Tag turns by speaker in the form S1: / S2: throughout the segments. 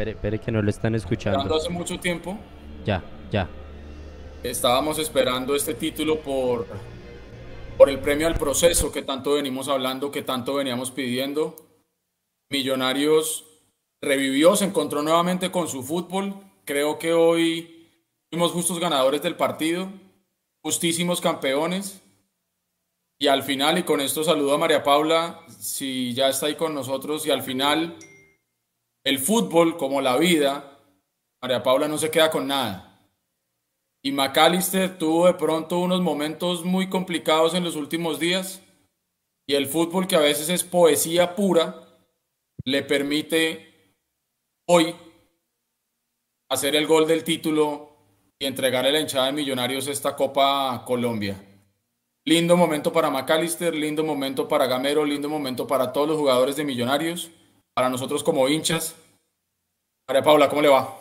S1: Espere, espere que no lo están escuchando.
S2: hace mucho tiempo.
S1: Ya, ya.
S2: Estábamos esperando este título por, por el premio al proceso que tanto venimos hablando, que tanto veníamos pidiendo. Millonarios revivió, se encontró nuevamente con su fútbol. Creo que hoy fuimos justos ganadores del partido, justísimos campeones. Y al final, y con esto saludo a María Paula, si ya está ahí con nosotros, y al final, el fútbol, como la vida, María Paula no se queda con nada. Y McAllister tuvo de pronto unos momentos muy complicados en los últimos días. Y el fútbol, que a veces es poesía pura, le permite hoy hacer el gol del título y entregarle a la hinchada de Millonarios esta Copa Colombia. Lindo momento para McAllister, lindo momento para Gamero, lindo momento para todos los jugadores de Millonarios, para nosotros como hinchas. María Paula, ¿cómo le va?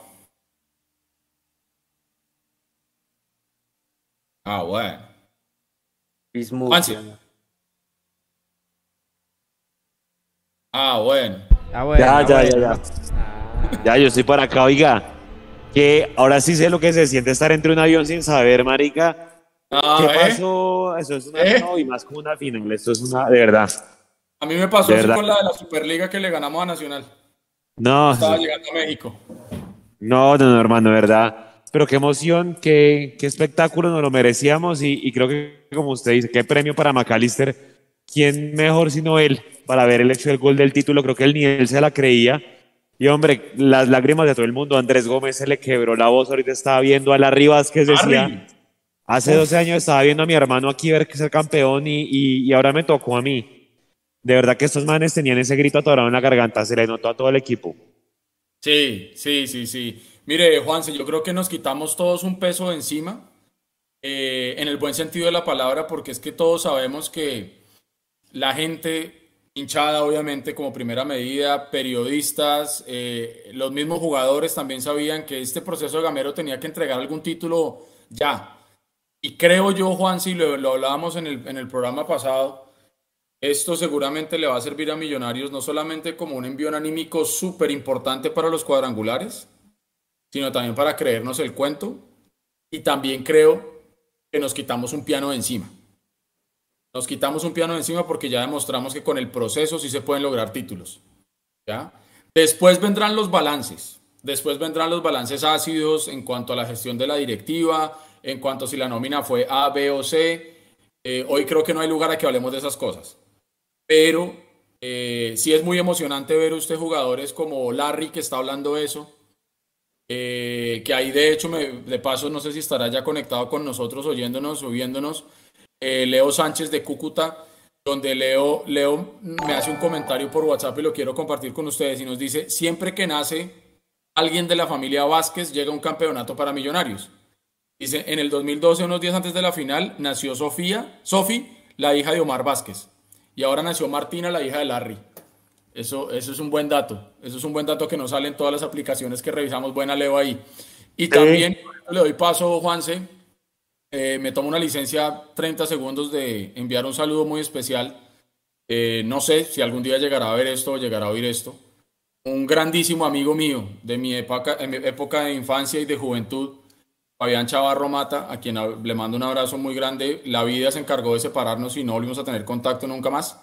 S2: Ah, bueno. Ah, bueno.
S3: Ah, bueno. Ya, ya, ya, ya. Ya, yo estoy por acá, oiga. Que ahora sí sé lo que se siente estar entre un avión sin saber, marica Ah, ¿Qué ¿eh? pasó? Eso es una, ¿Eh? no, y más como una final, esto es una, de verdad.
S2: A mí me pasó eso con la de la Superliga que le ganamos a Nacional.
S3: No.
S2: Estaba llegando a México.
S3: No, no, no, hermano, verdad. Pero qué emoción, qué, qué espectáculo, nos lo merecíamos y, y, creo que, como usted dice, qué premio para McAllister. ¿Quién mejor sino él para ver el hecho del gol del título? Creo que él ni él se la creía. Y hombre, las lágrimas de todo el mundo. Andrés Gómez se le quebró la voz. Ahorita estaba viendo a la Rivas que decía. Hace 12 años estaba viendo a mi hermano aquí ver que ser campeón y, y, ahora me tocó a mí. De verdad que estos manes tenían ese grito atorado en la garganta, se le notó a todo el equipo.
S2: Sí, sí, sí, sí. Mire, Juanse, yo creo que nos quitamos todos un peso de encima, eh, en el buen sentido de la palabra, porque es que todos sabemos que la gente hinchada, obviamente, como primera medida, periodistas, eh, los mismos jugadores también sabían que este proceso de Gamero tenía que entregar algún título ya. Y creo yo, Juan, si lo, hablábamos en el, en el programa pasado, esto seguramente le va a servir a Millonarios no solamente como un envío anímico súper importante para los cuadrangulares, sino también para creernos el cuento. Y también creo que nos quitamos un piano de encima. Nos quitamos un piano de encima porque ya demostramos que con el proceso sí se pueden lograr títulos. ¿ya? Después vendrán los balances. Después vendrán los balances ácidos en cuanto a la gestión de la directiva, en cuanto a si la nómina fue A, B o C. Eh, hoy creo que no hay lugar a que hablemos de esas cosas. Pero eh, sí es muy emocionante ver usted jugadores como Larry que está hablando eso. Eh, que ahí de hecho, me, de paso, no sé si estará ya conectado con nosotros, oyéndonos o viéndonos. Leo Sánchez de Cúcuta, donde Leo, Leo me hace un comentario por WhatsApp y lo quiero compartir con ustedes y nos dice, siempre que nace alguien de la familia Vázquez llega un campeonato para millonarios. Dice, en el 2012, unos días antes de la final, nació Sofía, Sofi, la hija de Omar Vázquez. Y ahora nació Martina, la hija de Larry. Eso, eso es un buen dato. Eso es un buen dato que nos sale en todas las aplicaciones que revisamos. Buena Leo ahí. Y también le doy paso, Juanse. Eh, me tomo una licencia 30 segundos de enviar un saludo muy especial. Eh, no sé si algún día llegará a ver esto o llegará a oír esto. Un grandísimo amigo mío de mi época, mi época de infancia y de juventud, Fabián Chavarro Mata, a quien le mando un abrazo muy grande. La vida se encargó de separarnos y no volvimos a tener contacto nunca más.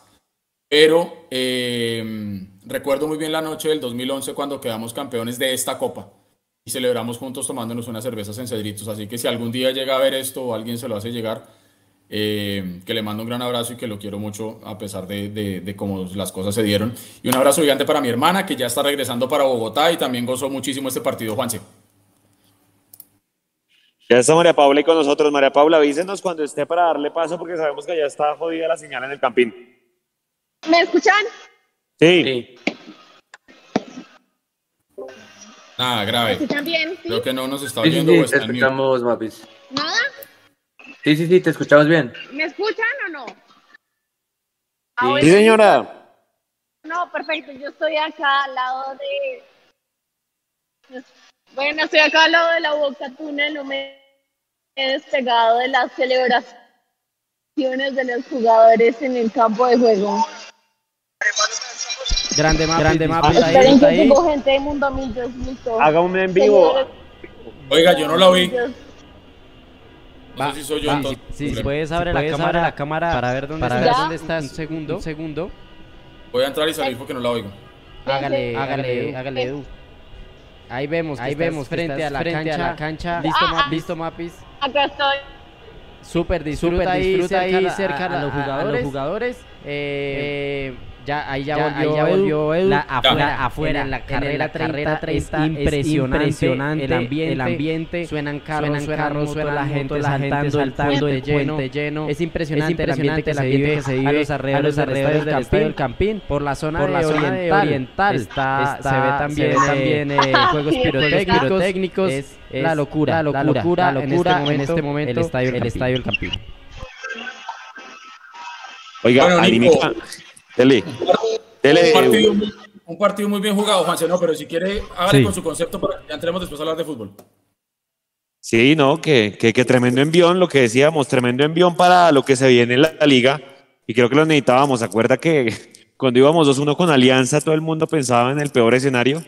S2: Pero eh, recuerdo muy bien la noche del 2011 cuando quedamos campeones de esta copa y celebramos juntos tomándonos unas cervezas en Cedritos. Así que si algún día llega a ver esto o alguien se lo hace llegar, eh, que le mando un gran abrazo y que lo quiero mucho a pesar de, de, cómo las cosas se dieron. Y un abrazo gigante para mi hermana que ya está regresando para Bogotá y también gozó muchísimo este partido, Juanse.
S3: Ya está María Paula y con nosotros. María Paula, avísenos cuando esté para darle paso porque sabemos que ya está jodida la señal en el campín.
S4: ¿Me escuchan?
S3: Sí.
S2: Nada, grave.
S4: ¿Me escuchan bien?
S2: ¿sí? Creo que no nos está oyendo sí,
S5: sí, te escuchamos, Mapis.
S4: ¿Nada?
S5: Sí, sí, sí, te escuchamos bien.
S4: ¿Me escuchan o no?
S3: Sí, señora.
S4: No, perfecto. Yo estoy acá al lado de bueno, estoy acá al lado de la boca tuna, no me he despegado de las celebraciones de los jugadores en el campo de juego.
S1: Grande mapa, grande mapa.
S4: Esperen que
S1: ahí.
S4: llegó gente de Mundo Millos, listo.
S3: Haga un en vivo.
S2: Oiga, yo no la vi.
S1: Va,
S2: sé si soy yo
S1: va,
S2: entonces.
S1: si, si puedes abre la cámara, la cámara para ver dónde
S4: para
S1: está.
S4: ver
S1: dónde está. Un segundo, un segundo.
S2: Voy a entrar y salir porque no la oigo.
S1: Hágale, hágale, hágale, Edu. Ahí vemos, ahí vemos frente a la cancha, cancha. Listo,
S4: Ah,
S1: ma- listo, Mapis.
S4: Acá estoy.
S1: Súper, disfruta ahí, disfruta ahí cerca a, los jugadores. Eh, ya, ahí ya, volvió, Edu. La, afuera, afuera, en la carrera, carrera 30, impresionante, impresionante el ambiente, el ambiente, suenan carros, suenan carros, suena la gente saltando, saltando el puente lleno. Es impresionante, el ambiente que se vive, a los alrededores, alrededores del estadio del Campín, por la zona,
S5: Por la
S1: de
S5: zona
S1: oriental,
S5: de oriental.
S1: está,
S5: Está-
S1: se ve también,
S5: se ve
S1: también eh, juegos pirotécnicos, es, la locura, la locura, la locura, en este momento, el estadio, el estadio del Campín.
S3: Oiga,
S2: Bueno,
S3: dele, dele,
S2: Un partido, muy- un partido muy bien jugado, Juanse, no, pero si quiere, hágale
S1: Sí.
S2: con su concepto para que ya entremos después a hablar de fútbol.
S3: Sí, no, que, que, que tremendo envión, lo que decíamos, tremendo envión para lo que se viene en la, la liga. Y creo que lo necesitábamos. Acuerda que cuando íbamos 2-1 con Alianza, todo el mundo pensaba en el peor escenario.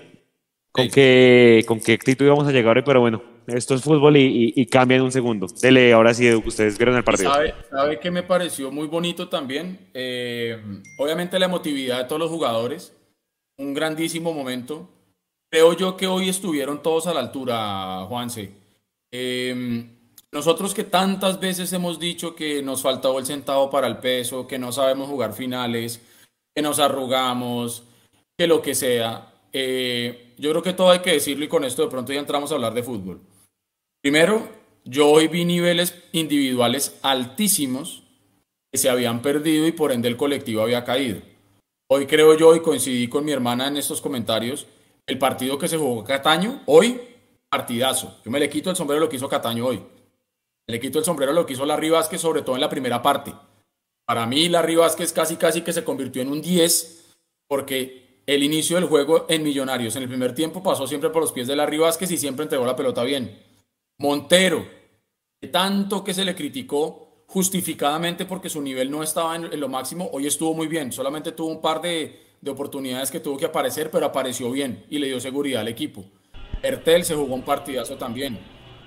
S3: Con,
S2: Sí.
S3: qué, con qué actitud íbamos a llegar hoy, pero bueno, esto es fútbol y, y, cambia en un segundo. Dele, ahora sí, ustedes vieron el partido.
S2: ¿Sabe, sabe que me pareció muy bonito también? Eh, obviamente la emotividad de todos los jugadores, un grandísimo momento. Creo yo que hoy estuvieron todos a la altura, Juanse. Eh, nosotros que tantas veces hemos dicho que nos faltaba el centavo para el peso, que no sabemos jugar finales, que nos arrugamos, que lo que sea. eh, yo creo que todo hay que decirlo y con esto de pronto ya entramos a hablar de fútbol. Primero, yo hoy vi niveles individuales altísimos que se habían perdido y por ende el colectivo había caído. Hoy creo yo y coincidí con mi hermana en estos comentarios, el partido que se jugó Cataño, hoy, partidazo. Yo me le quito el sombrero lo que hizo Cataño hoy. Le quito el sombrero lo que hizo Larry Vázquez, sobre todo en la primera parte. Para mí, Larry Vázquez casi casi que se convirtió en un 10, porque el inicio del juego en Millonarios en el primer tiempo pasó siempre por los pies de Larry Vázquez y siempre entregó la pelota bien. Montero, tanto que se le criticó justificadamente porque su nivel no estaba en, lo máximo, hoy estuvo muy bien. Solamente tuvo un par de, de oportunidades que tuvo que aparecer, pero apareció bien y le dio seguridad al equipo. Ertel se jugó un partidazo también.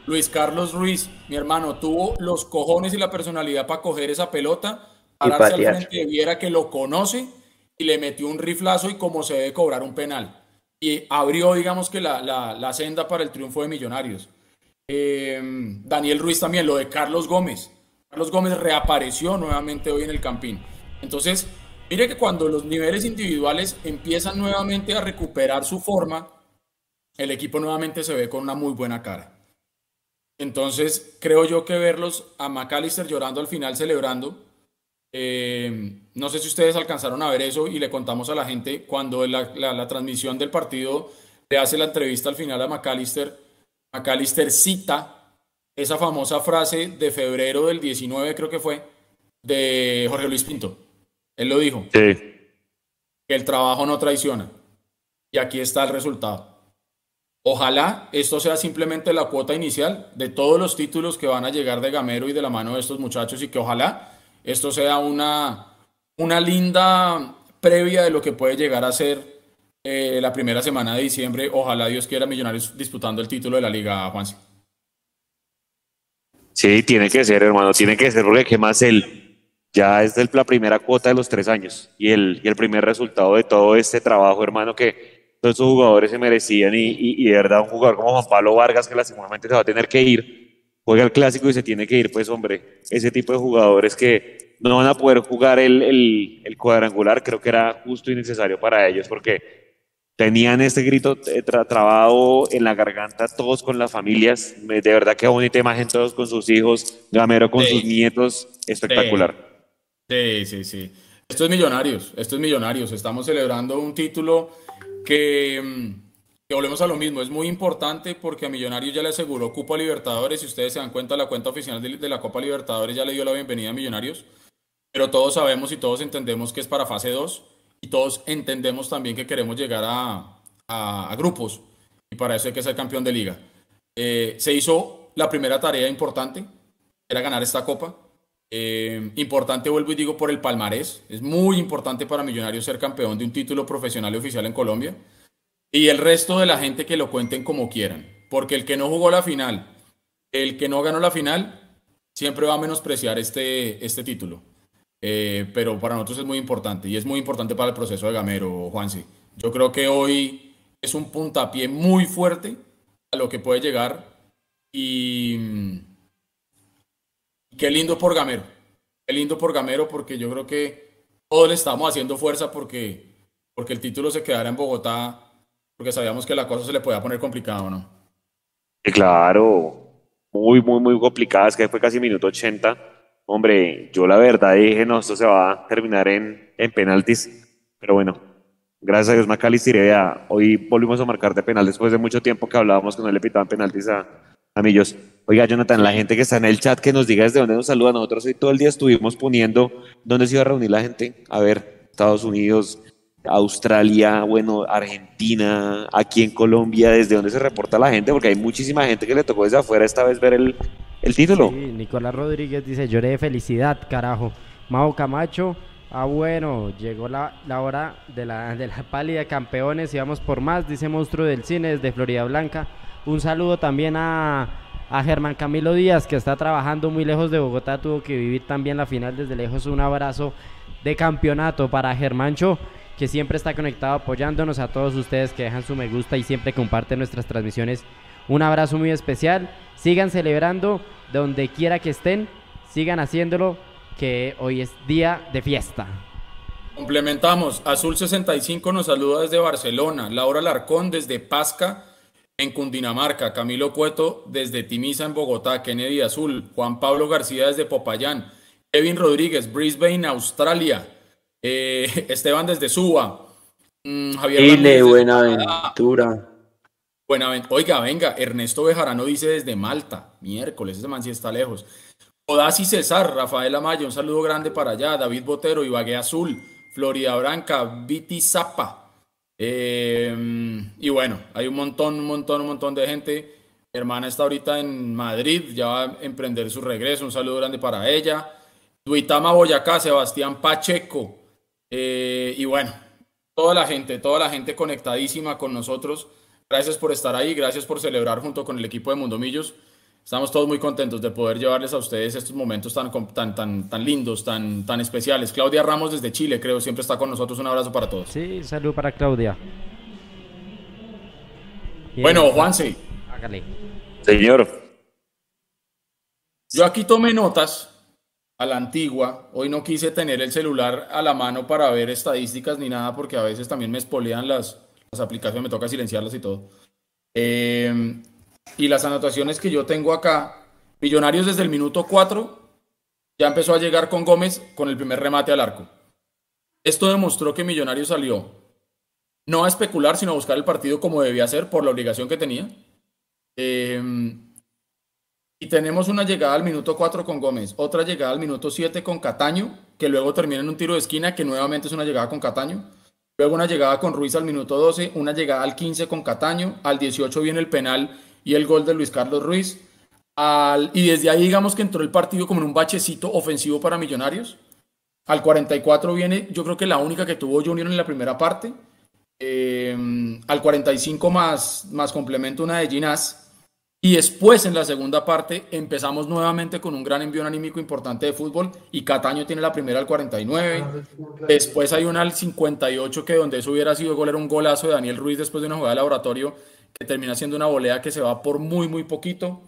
S2: Luis Carlos Ruiz, mi hermano, tuvo los cojones y la personalidad para coger esa pelota, pararse al
S5: patear.
S2: frente de Viera que lo conoce y le metió un riflazo y como se debe cobrar un penal. Y abrió, digamos que la, la, la senda para el triunfo de Millonarios. Eh, Daniel Ruiz también, lo de Carlos Gómez. Carlos Gómez reapareció nuevamente hoy en el Campín. Entonces, mire que cuando los niveles individuales empiezan nuevamente a recuperar su forma, el equipo nuevamente se ve con una muy buena cara. Entonces, creo yo que verlos a McAllister llorando al final, celebrando. eh, no sé si ustedes alcanzaron a ver eso y le contamos a la gente cuando la- la transmisión del partido le hace la entrevista al final a McAllister. McAllister cita esa famosa frase de febrero del 19, creo que fue, de Jorge Luis Pinto. Él lo dijo
S3: Sí.
S2: que el trabajo no traiciona. Y aquí está el resultado. Ojalá esto sea simplemente la cuota inicial de todos los títulos que van a llegar de Gamero y de la mano de estos muchachos y que ojalá esto sea una, una linda previa de lo que puede llegar a ser eh, la primera semana de diciembre. Ojalá Dios quiera Millonarios disputando el título de la liga, Juanse.
S3: Sí, tiene que ser, hermano, tiene que ser, porque qué más él. Ya es la primera cuota de los tres años y el, y el primer resultado de todo este trabajo, hermano, que todos esos jugadores se merecían y, y, y de verdad un jugador como Juan Pablo Vargas, que lastimosamente se va a tener que ir, juega el clásico y se tiene que ir, pues hombre, ese tipo de jugadores que no van a poder jugar el, el, el cuadrangular, creo que era justo y necesario para ellos, porque tenían este grito eh, tra- trabado en la garganta, todos con las familias. De verdad que bonita imagen, todos con sus hijos, Gamero con
S2: Sí.
S3: sus nietos, espectacular.
S2: Sí, sí, sí. Esto es Millonarios, esto es Millonarios. Estamos celebrando un título que, mm, que volvemos a lo mismo, es muy importante porque a Millonarios ya le aseguró Copa Libertadores. Si ustedes se dan cuenta, la cuenta oficial de, de la Copa Libertadores ya le dio la bienvenida a Millonarios. Pero todos sabemos y todos entendemos que es para fase 2 y todos entendemos también que queremos llegar a, a- grupos y para eso hay que ser campeón de liga. Eh, se hizo la primera tarea importante, era ganar esta copa. Eh, importante, vuelvo y digo, por el palmarés. Es muy importante para Millonarios ser campeón de un título profesional y oficial en Colombia. Y el resto de la gente que lo cuenten como quieran. Porque el que no jugó la final, el que no ganó la final, siempre va a menospreciar este, este título. Eh, pero para nosotros es muy importante y es muy importante para el proceso de Gamero, Juanse. Yo creo que hoy es un puntapié muy fuerte a lo que puede llegar y qué lindo por Gamero, qué lindo por Gamero porque yo creo que todos le estamos haciendo fuerza porque, porque el título se quedara en Bogotá porque sabíamos que la cosa se le podía poner complicada, ¿no?
S3: claro, muy, muy, muy complicada, es que fue casi minuto 80. Hombre, yo la verdad dije, no, esto se va a terminar en, en penaltis, pero bueno, gracias a Dios Macalister, ya hoy volvimos a marcar de penal después de mucho tiempo que hablábamos que no le pitaban penaltis a, a Millos. Oiga, Jonathan, la gente que está en el chat que nos diga desde dónde nos saluda. Nosotros hoy todo el día estuvimos poniendo dónde se iba a reunir la gente. A ver, Estados Unidos, Australia, bueno, Argentina, aquí en Colombia, desde dónde se reporta la gente, porque hay muchísima gente que le tocó desde afuera esta vez ver el, el título.
S1: Sí, Nicolás Rodríguez dice, lloré de felicidad, carajo. Mau Camacho, ah bueno, llegó la, la hora de la, de la pálida campeones y vamos por más, dice Monstruo del Cine desde Florida Blanca. Un saludo también a, a Germán Camilo Díaz, que está trabajando muy lejos de Bogotá, tuvo que vivir también la final desde lejos. Un abrazo de campeonato para Germancho que siempre está conectado apoyándonos, a todos ustedes que dejan su me gusta y siempre comparten nuestras transmisiones. Un abrazo muy especial. Sigan celebrando donde quiera que estén, sigan haciéndolo, que hoy es día de fiesta.
S2: Complementamos. Azul 65 nos saluda desde Barcelona. Laura Larcón desde Pasca en Cundinamarca. Camilo Cueto desde Timisa en Bogotá. Kennedy Azul. Juan Pablo García desde Popayán. Kevin Rodríguez, Brisbane, Australia. Eh, Esteban desde Suba.
S5: Mm, Javier Chile, Buenaventura.
S2: Oiga, venga, Ernesto Bejarano dice desde Malta. Miércoles, ese man está lejos. Odasi César, Rafael Amaya, un saludo grande para allá. David Botero, Ibagué Azul, Florida Branca, Viti Zapa. Eh, y bueno, hay un montón, un montón, un montón de gente. Hermana está ahorita en Madrid, ya va a emprender su regreso. Un saludo grande para ella. Duitama Boyacá, Sebastián Pacheco, eh, y bueno, toda la gente, toda la gente conectadísima con nosotros. Gracias por estar ahí, gracias por celebrar junto con el equipo de Mundomillos. Estamos todos muy contentos de poder llevarles a ustedes estos momentos tan, tan, tan, tan lindos, tan, tan especiales. Claudia Ramos desde Chile, creo, siempre está con nosotros. Un abrazo para todos.
S1: Sí, salud para Claudia.
S2: Bueno, Juanse.
S3: Hágale. Señor.
S2: Yo aquí tomé notas a la antigua. Hoy no quise tener el celular a la mano para ver estadísticas ni nada porque a veces también me espolean las, las aplicaciones, me toca silenciarlas y todo. Em, y las anotaciones que yo tengo acá, Millonarios desde el minuto 4 ya empezó a llegar con Gómez con el primer remate al arco. Esto demostró que Millonarios salió no a especular, sino a buscar el partido como debía ser por la obligación que tenía. Eh, y tenemos una llegada al minuto 4 con Gómez, otra llegada al minuto 7 con Cataño, que luego termina en un tiro de esquina, que nuevamente es una llegada con Cataño. Luego una llegada con Ruiz al minuto 12, una llegada al 15 con Cataño, al 18 viene el penal y el gol de Luis Carlos Ruiz. Y desde ahí digamos que entró el partido como en un bachecito ofensivo para Millonarios. Al 44 viene, yo creo que la única que tuvo Junior en la primera parte. Eh, al 45 más, más complemento una de Ginás. Y después, en la segunda parte, empezamos nuevamente con un gran envío anímico importante de fútbol y Cataño tiene la primera al 49. Después hay una al 58 que donde eso hubiera sido gol era un golazo de Daniel Ruiz después de una jugada de laboratorio que termina siendo una volea que se va por muy, muy poquito.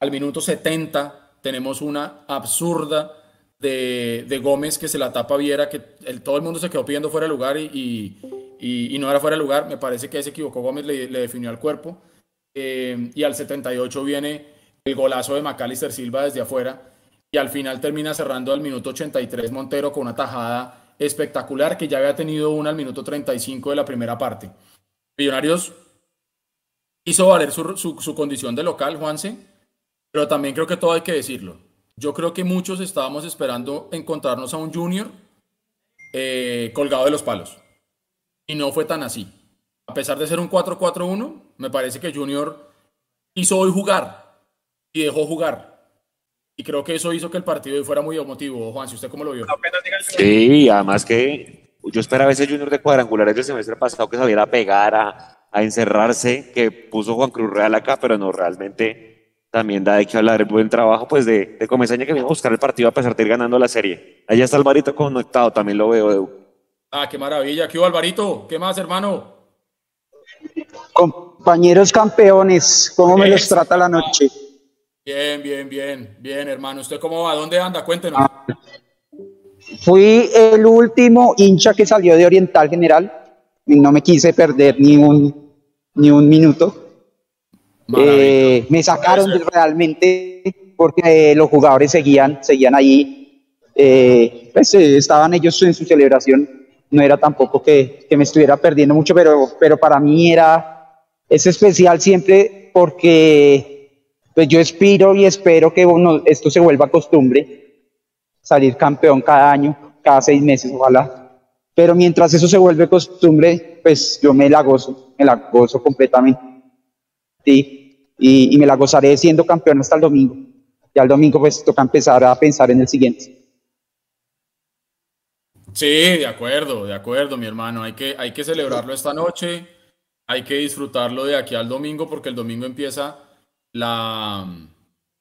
S2: Al minuto 70 tenemos una absurda de, de Gómez que se la tapa Viera, que el, todo el mundo se quedó pidiendo fuera de lugar y, y, y, no era fuera de lugar. Me parece que se equivocó Gómez, le, le definió al cuerpo. Eh, y al 78 viene el golazo de Macalister Silva desde afuera y al final termina cerrando al minuto 83 Montero con una tajada espectacular que ya había tenido una al minuto 35 de la primera parte. Millonarios hizo valer su, su, condición de local, Juanse, pero también creo que todo hay que decirlo. Yo creo que muchos estábamos esperando encontrarnos a un junior eh, colgado de los palos. Y no fue tan así a pesar de ser un 4-4-1, me parece que Junior hizo hoy jugar y dejó jugar. Y creo que eso hizo que el partido fuera muy emotivo. Juan, si usted cómo lo vio.
S3: Sí, además que yo esperaba ese Junior de cuadrangulares del semestre pasado que saliera a pegar, a, a encerrarse, que puso Juan Cruz Real acá, pero no, realmente también da de que hablar el buen trabajo pues de, de Comesaña que vino a buscar el partido a pesar de ir ganando la serie. Allá está Alvarito conectado, también lo veo, Edu.
S2: Ah, qué maravilla. ¿Qué hubo, Alvarito? ¿Qué más, hermano?
S6: Compañeros campeones, ¿cómo me los trata la noche?
S2: Bien, bien, bien, bien, hermano. ¿Usted cómo va? ¿Dónde anda? Cuéntenos.
S6: Ah, fui el último hincha que salió de Oriental General y no me quise perder ni un, ni un minuto. Eh, me sacaron realmente porque los jugadores seguían, seguían ahí. Eh, pues, eh, estaban ellos en su celebración. No era tampoco que, que me estuviera perdiendo mucho, pero, pero para mí era, es especial siempre porque pues yo espero y espero que esto se vuelva costumbre, salir campeón cada año, cada seis meses, ojalá. Pero mientras eso se vuelve costumbre, pues yo me la gozo, me la gozo completamente. Sí, y, y me la gozaré siendo campeón hasta el domingo. Y al domingo pues toca empezar a pensar en el siguiente.
S2: Sí, de acuerdo, de acuerdo, mi hermano. Hay que, hay que celebrarlo esta noche, hay que disfrutarlo de aquí al domingo, porque el domingo empieza la,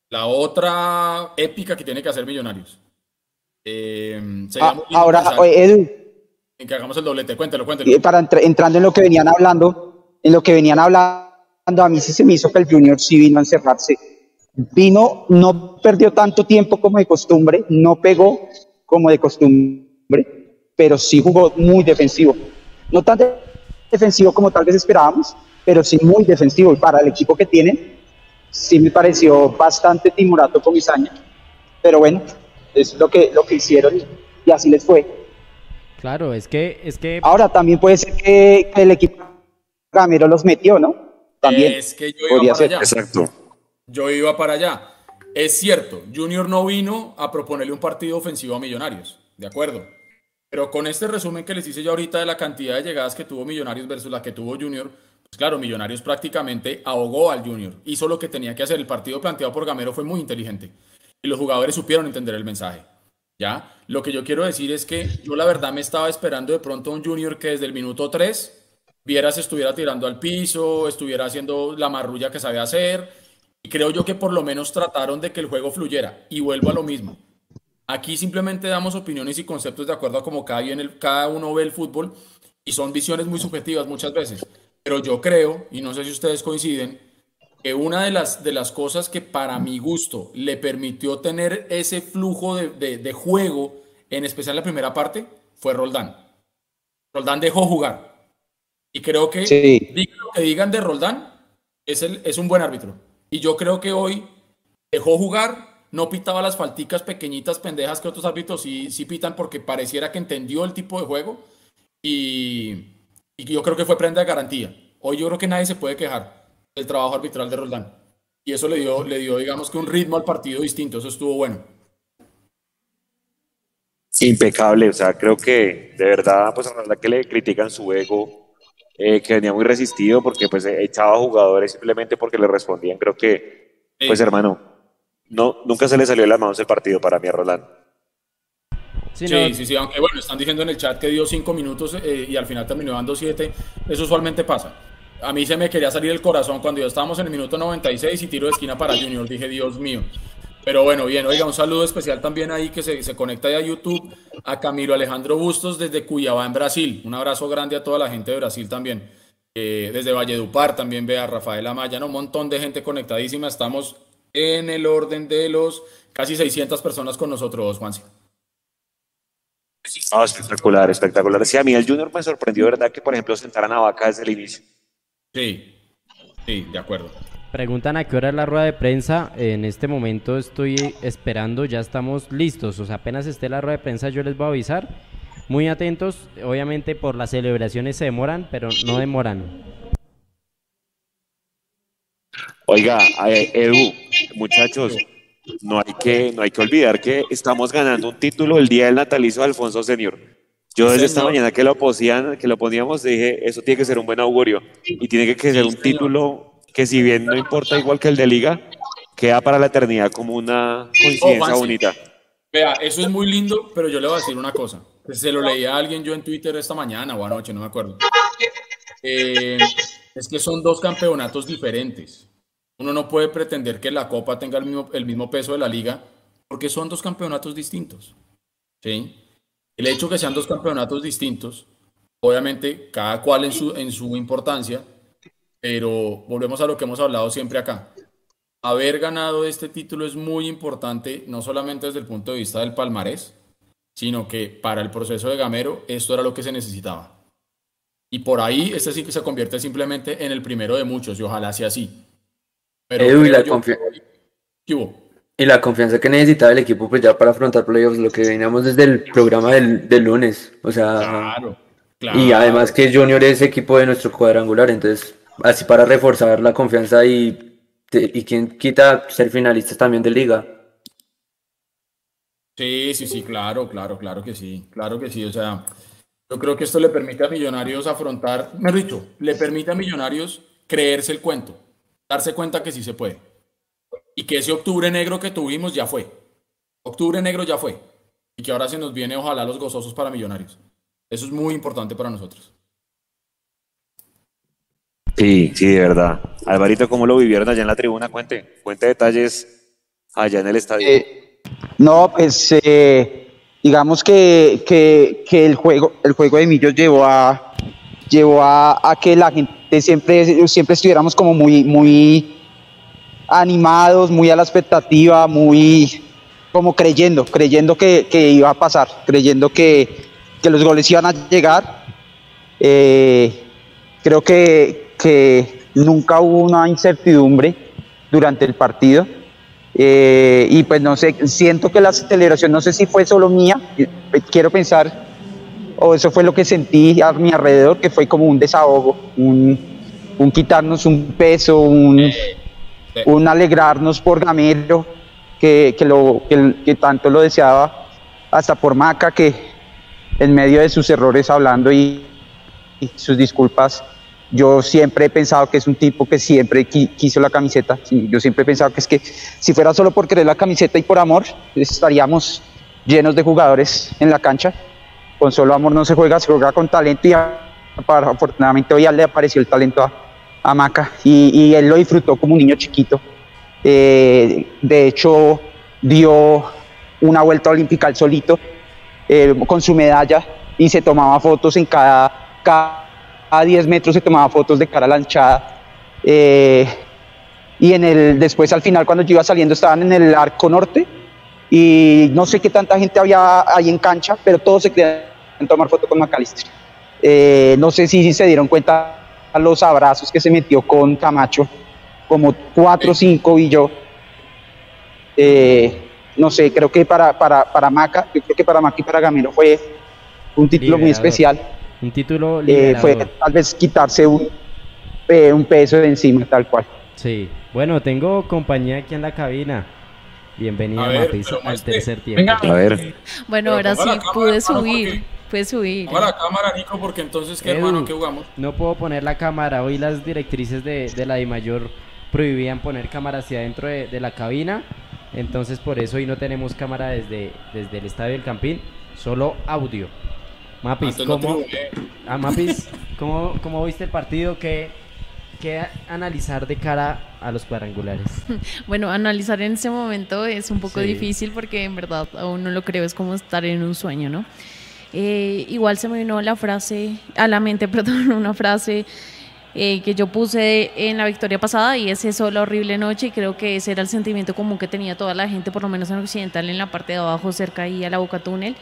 S2: la otra épica que tiene que hacer Millonarios.
S6: Eh, ah, ahora, Edu.
S2: En que hagamos el doblete, cuéntelo, cuéntelo.
S6: Para entrando en lo que venían hablando, en lo que venían hablando, a mí sí se me hizo que el Junior sí vino a encerrarse. Vino, no perdió tanto tiempo como de costumbre, no pegó como de costumbre, pero sí jugó muy defensivo. No tan defensivo como tal vez esperábamos, pero sí muy defensivo. Y para el equipo que tiene, sí me pareció bastante timorato con Isaña. Pero bueno, es lo que, lo que hicieron y así les fue.
S1: Claro, es que, es que...
S6: Ahora también puede ser que, el equipo Gamero los metió, ¿no? También.
S2: Es que yo iba para allá. Exacto. Yo iba para allá. Es cierto, Junior no vino a proponerle un partido ofensivo a Millonarios, de acuerdo. Pero con este resumen que les hice yo ahorita de la cantidad de llegadas que tuvo Millonarios versus la que tuvo Junior, pues claro, Millonarios prácticamente ahogó al Junior. Hizo lo que tenía que hacer. El partido planteado por Gamero fue muy inteligente. Y los jugadores supieron entender el mensaje. ¿Ya? Lo que yo quiero decir es que yo la verdad me estaba esperando de pronto un Junior que desde el minuto 3 viera si estuviera tirando al piso, estuviera haciendo la marrulla que sabe hacer. Y creo yo que por lo menos trataron de que el juego fluyera. Y vuelvo a lo mismo. Aquí simplemente damos opiniones y conceptos de acuerdo a cómo cada, cada uno ve el fútbol y son visiones muy subjetivas muchas veces. Pero yo creo, y no sé si ustedes coinciden, que una de las, de las cosas que para mi gusto le permitió tener ese flujo de, de, juego, en especial la primera parte, fue Roldán. Roldán dejó jugar. Y creo que, digan lo que digan de Roldán, es, el, es un buen árbitro. Y yo creo que hoy dejó jugar, no pitaba las falticas pequeñitas pendejas que otros árbitros sí, sí pitan porque pareciera que entendió el tipo de juego y, y yo creo que fue prenda de garantía. Hoy yo creo que nadie se puede quejar del trabajo arbitral de Roldán y eso le dio, le dio digamos que un ritmo al partido distinto, eso estuvo bueno.
S3: Impecable, o sea, creo que de verdad, pues a verdad que le critican su ego, eh, que venía muy resistido porque pues echaba jugadores simplemente porque le respondían, creo que, pues hermano, no, nunca se le salió de las manos el partido para mí a Roland.
S2: Sí, sí, sí, aunque bueno, están diciendo en el chat que dio cinco minutos eh, y al final terminó dando siete. Eso usualmente pasa. A mí se me quería salir el corazón cuando ya estábamos en el minuto 96 y tiro de esquina para Junior. Dije, Dios mío. Pero bueno, bien, oiga, un saludo especial también ahí que se, se conecta ya a YouTube a Camilo Alejandro Bustos desde Cuyabá, en Brasil. Un abrazo grande a toda la gente de Brasil también. Eh, desde Valledupar también ve a Rafael Amaya, un montón de gente conectadísima. Estamos en el orden de los casi 600 personas con nosotros, Juanse.
S3: Oh, espectacular, espectacular. Sí, a mí el Junior me sorprendió, ¿verdad? Que, por ejemplo, sentaran a Vaca desde el inicio.
S2: Sí, sí, de acuerdo.
S1: Preguntan a qué hora es la rueda de prensa. En este momento estoy esperando, ya estamos listos. O sea, apenas esté la rueda de prensa, yo les voy a avisar. Muy atentos, obviamente por las celebraciones se demoran, pero no demoran.
S3: Oiga, Edu, muchachos, no hay que, no hay que olvidar que estamos ganando un título el día del natalicio de Alfonso Senior. Yo desde esta mañana que lo ponían, que lo poníamos, dije, eso tiene que ser un buen augurio y tiene que ser un título que si bien no importa igual que el de liga, queda para la eternidad como una coincidencia bonita.
S2: Vea, eso es muy lindo, pero yo le voy a decir una cosa. Se lo leí a alguien yo en Twitter esta mañana o anoche, no me acuerdo. Eh, es que son dos campeonatos diferentes. Uno no puede pretender que la Copa tenga el mismo, el mismo peso de la Liga porque son dos campeonatos distintos. ¿sí? El hecho que sean dos campeonatos distintos, obviamente cada cual en su, en su importancia, pero volvemos a lo que hemos hablado siempre acá. Haber ganado este título es muy importante, no solamente desde el punto de vista del palmarés, sino que para el proceso de Gamero esto era lo que se necesitaba. Y por ahí este sí que se convierte simplemente en el primero de muchos y ojalá sea así.
S5: Pero y, la y la confianza que necesitaba el equipo pues ya para afrontar playoffs, lo que veníamos desde el programa del, del lunes. O sea, y además que Junior es equipo de nuestro cuadrangular, entonces así para reforzar la confianza y, y quien quita ser finalistas también de liga.
S2: Sí, sí, sí, claro, claro, claro que sí, claro que sí. O sea, yo creo que esto le permite a Millonarios afrontar, me dicho, le permite a Millonarios creerse el cuento, darse cuenta que sí se puede. Y que ese octubre negro que tuvimos ya fue. Octubre negro ya fue. Y que ahora se nos viene, ojalá, los gozosos para Millonarios. Eso es muy importante para nosotros.
S3: Sí, sí, de verdad. Alvarito, ¿cómo lo vivieron allá en la tribuna? Cuente, cuente detalles allá en el estadio. Eh,
S6: no, pues eh, digamos que, el, juego, el juego de Millos llevó a, llevó a, que la gente siempre, siempre estuviéramos como muy, muy animados, muy a la expectativa, muy como creyendo, creyendo que, iba a pasar, creyendo que, los goles iban a llegar. Eh, creo que, que nunca hubo una incertidumbre durante el partido. Eh, y pues no sé, siento que la celebración, no sé si fue solo mía, eh, quiero pensar, o eso fue lo que sentí a mi alrededor, que fue como un desahogo, un, un quitarnos un peso, un, un alegrarnos por Gamero, que, que, lo, que, tanto lo deseaba, hasta por Maca, que en medio de sus errores hablando y, y sus disculpas, yo siempre he pensado que es un tipo que siempre quiso la camiseta. Yo siempre he pensado que es que si fuera solo por querer la camiseta y por amor, estaríamos llenos de jugadores en la cancha. Con solo amor no se juega, se juega con talento y afortunadamente hoy ya le apareció el talento a, Maca y, él lo disfrutó como un niño chiquito. Eh, de hecho, dio una vuelta olímpica al solito eh, con su medalla y se tomaba fotos en cada, cada a 10 metros se tomaba fotos de cara a la hinchada. Eh, y en el, después al final cuando yo iba saliendo estaban en el arco norte y no sé qué tanta gente había ahí en cancha, pero todos se querían tomar foto con McAllister. Eh, no sé si, se dieron cuenta a los abrazos que se metió con Camacho, como cuatro o cinco y yo. Eh, no sé, creo que para, para, para Maca, yo creo que para Maca y para Gamero fue un título muy especial.
S1: Un título
S6: eh, fue tal vez quitarse un, eh, un peso de encima, tal cual.
S1: Sí. Bueno, tengo compañía aquí en la cabina. Bienvenida a Mapis al tercer tiempo.
S3: a ver.
S7: Bueno, ahora sí pude subir. Pude subir.
S2: Ponga la cámara, Nico, porque entonces, ¿qué hermano? ¿Qué jugamos?
S1: No puedo poner la cámara. Hoy las directrices de, de la de mayor prohibían poner cámara hacia adentro de, de, la cabina. Entonces, por eso hoy no tenemos cámara desde, desde el estadio del Campín. Solo audio. Mapis, ¿cómo, ah, Mapis ¿cómo, ¿cómo, viste el partido? ¿Qué, ¿Qué analizar de cara a los cuadrangulares?
S7: Bueno, analizar en ese momento es un poco difícil porque en verdad aún no lo creo, es como estar en un sueño, ¿no? Eh, igual se me vino la frase, a la mente, perdón, una frase eh, que yo puse en la victoria pasada y es eso, la horrible noche, y creo que ese era el sentimiento común que tenía toda la gente, por lo menos en Occidental, en la parte de abajo, cerca ahí a la Boca Túnel.